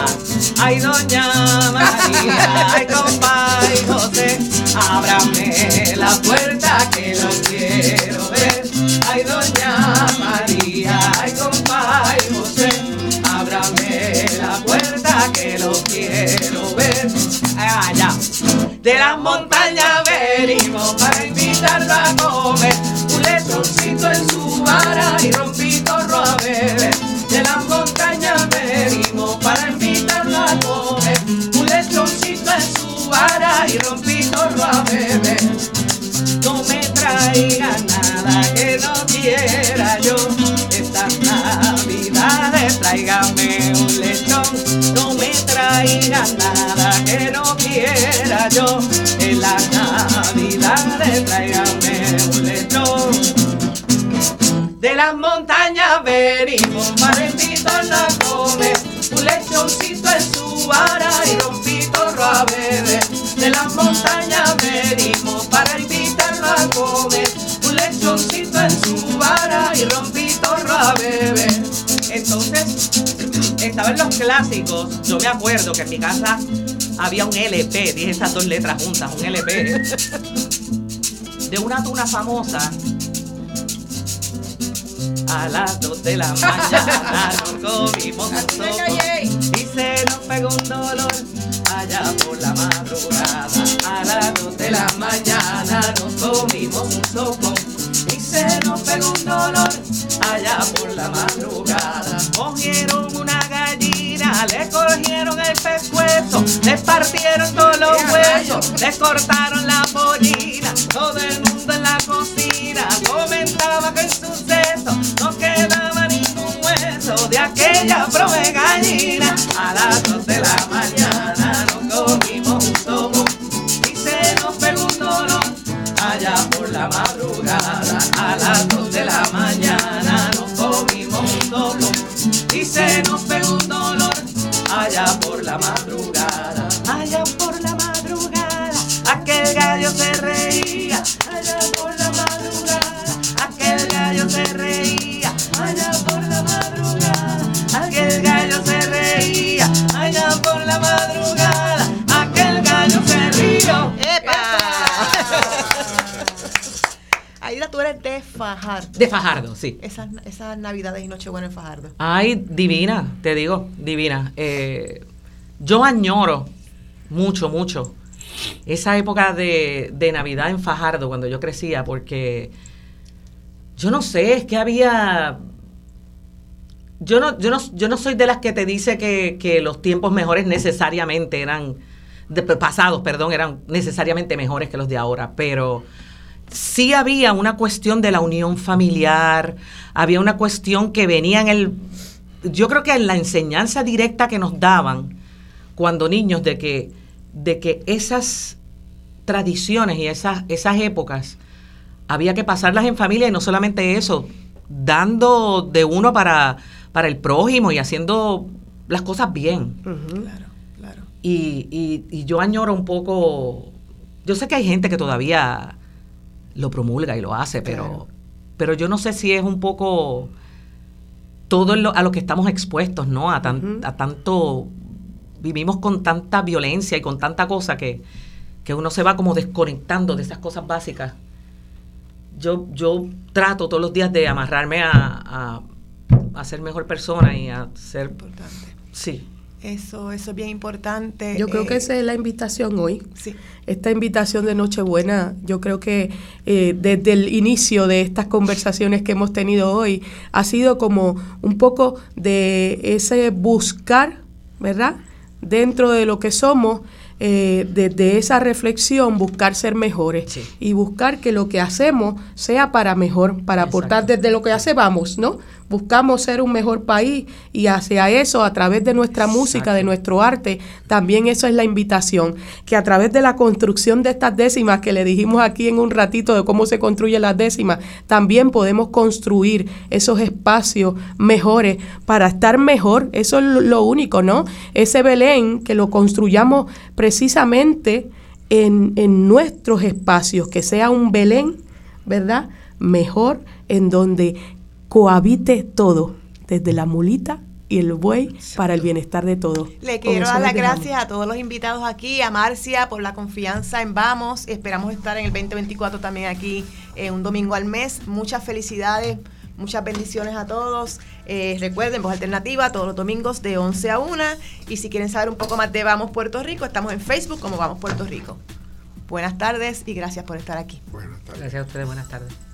Speaker 7: Ay, doña María, ay, compa y José, ábrame la puerta que lo quiero ver. Ay, doña María, ay, compa y José, ábrame la puerta que lo quiero ver. Ya. De las montañas venimos para invitarlo a comer un lechoncito en su vara y rompitorro a beber. De las montañas venimos para invitarlo a comer un lechoncito en su vara y rompitorro a beber. No me traiga nada que no quiera yo. Estas navidades tráigame un lechón. No me traiga nada que no quiera yo. En las navidades tráigame un lechón. De las montañas venimos para invitarlo a comer un lechoncito en su vara y rompitorro a beber. De las montañas venimos para invitarlo a comer un lechoncito en su vara y rompitorro a beber. Entonces, estaba en los clásicos. Yo me acuerdo que en mi casa había un LP, dije esas dos letras juntas, un LP de una tuna famosa a las dos de la mañana nos comimos un sopo y se nos pegó un dolor allá por la madrugada. A las dos de la mañana nos comimos un sopo y se nos pegó un dolor allá por la madrugada. Cogieron una gallina, le cogieron el pescuezo, le partieron todos los huesos, le cortaron la pollina, todo el mundo en la cocina comentaba que en suceso no quedaba ningún hueso de aquella prove gallina. A las dos de la mañana nos comimos un sopo y se nos pegó un dolor allá por la madrugada. A las dos de
Speaker 2: Fajardo.
Speaker 7: De Fajardo, sí.
Speaker 2: Esas, esas navidades y Nochebuena en Fajardo.
Speaker 7: Ay, divina, te digo, divina. Eh, yo añoro mucho, mucho esa época de, de Navidad en Fajardo cuando yo crecía, porque yo no sé, es que había yo no, yo no, yo no soy de las que te dice que, que los tiempos mejores necesariamente eran, de, pasados, perdón, eran necesariamente mejores que los de ahora, pero sí había una cuestión de la unión familiar, había una cuestión que venía en el, yo creo que en la enseñanza directa que nos daban cuando niños de que, de que esas tradiciones y esas, esas épocas había que pasarlas en familia y no solamente eso, dando de uno para, para el prójimo y haciendo las cosas bien.
Speaker 2: Claro, claro.
Speaker 7: Y, y, y yo añoro un poco, yo sé que hay gente que todavía lo promulga y lo hace, pero,
Speaker 2: Claro.
Speaker 7: pero yo no sé si es un poco todo lo- a lo que estamos expuestos, ¿no? A, tan- a tanto, vivimos con tanta violencia y con tanta cosa que, que uno se va como desconectando de esas cosas básicas. Yo, yo trato todos los días de amarrarme a, a, a ser mejor persona y a ser,
Speaker 2: Importante.
Speaker 7: sí,
Speaker 2: Eso, eso es bien importante.
Speaker 5: Yo creo
Speaker 2: eh,
Speaker 5: que esa es la invitación hoy.
Speaker 2: Sí.
Speaker 5: Esta invitación de Nochebuena, yo creo que eh, desde el inicio de estas conversaciones que hemos tenido hoy, ha sido como un poco de ese buscar, ¿verdad? Dentro de lo que somos, eh, desde esa reflexión, buscar ser mejores
Speaker 7: Sí.
Speaker 5: y buscar que lo que hacemos sea para mejor, para aportar desde lo que hacemos, ¿no? Buscamos ser un mejor país y hacia eso, a través de nuestra música, de nuestro arte, también eso es la invitación, que a través de la construcción de estas décimas que le dijimos aquí en un ratito de cómo se construyen las décimas, también podemos construir esos espacios mejores para estar mejor, eso es lo- lo único, ¿no? Ese Belén que lo construyamos precisamente en, en nuestros espacios, que sea un Belén, ¿verdad? Mejor, en donde cohabite todo, desde la mulita y el buey, para el bienestar de todos.
Speaker 2: Le quiero dar las gracias a todos los invitados aquí, a Marcia por la confianza en Vamos. Esperamos estar en el 2024 también aquí eh, un domingo al mes. Muchas felicidades, muchas bendiciones a todos. Eh, recuerden, Voz Alternativa todos los domingos de 11 a 1. Y si quieren saber un poco más de Vamos Puerto Rico, estamos en Facebook como Vamos Puerto Rico. Buenas tardes y gracias por estar aquí.
Speaker 6: Buenas tardes.
Speaker 7: gracias a ustedes, buenas tardes.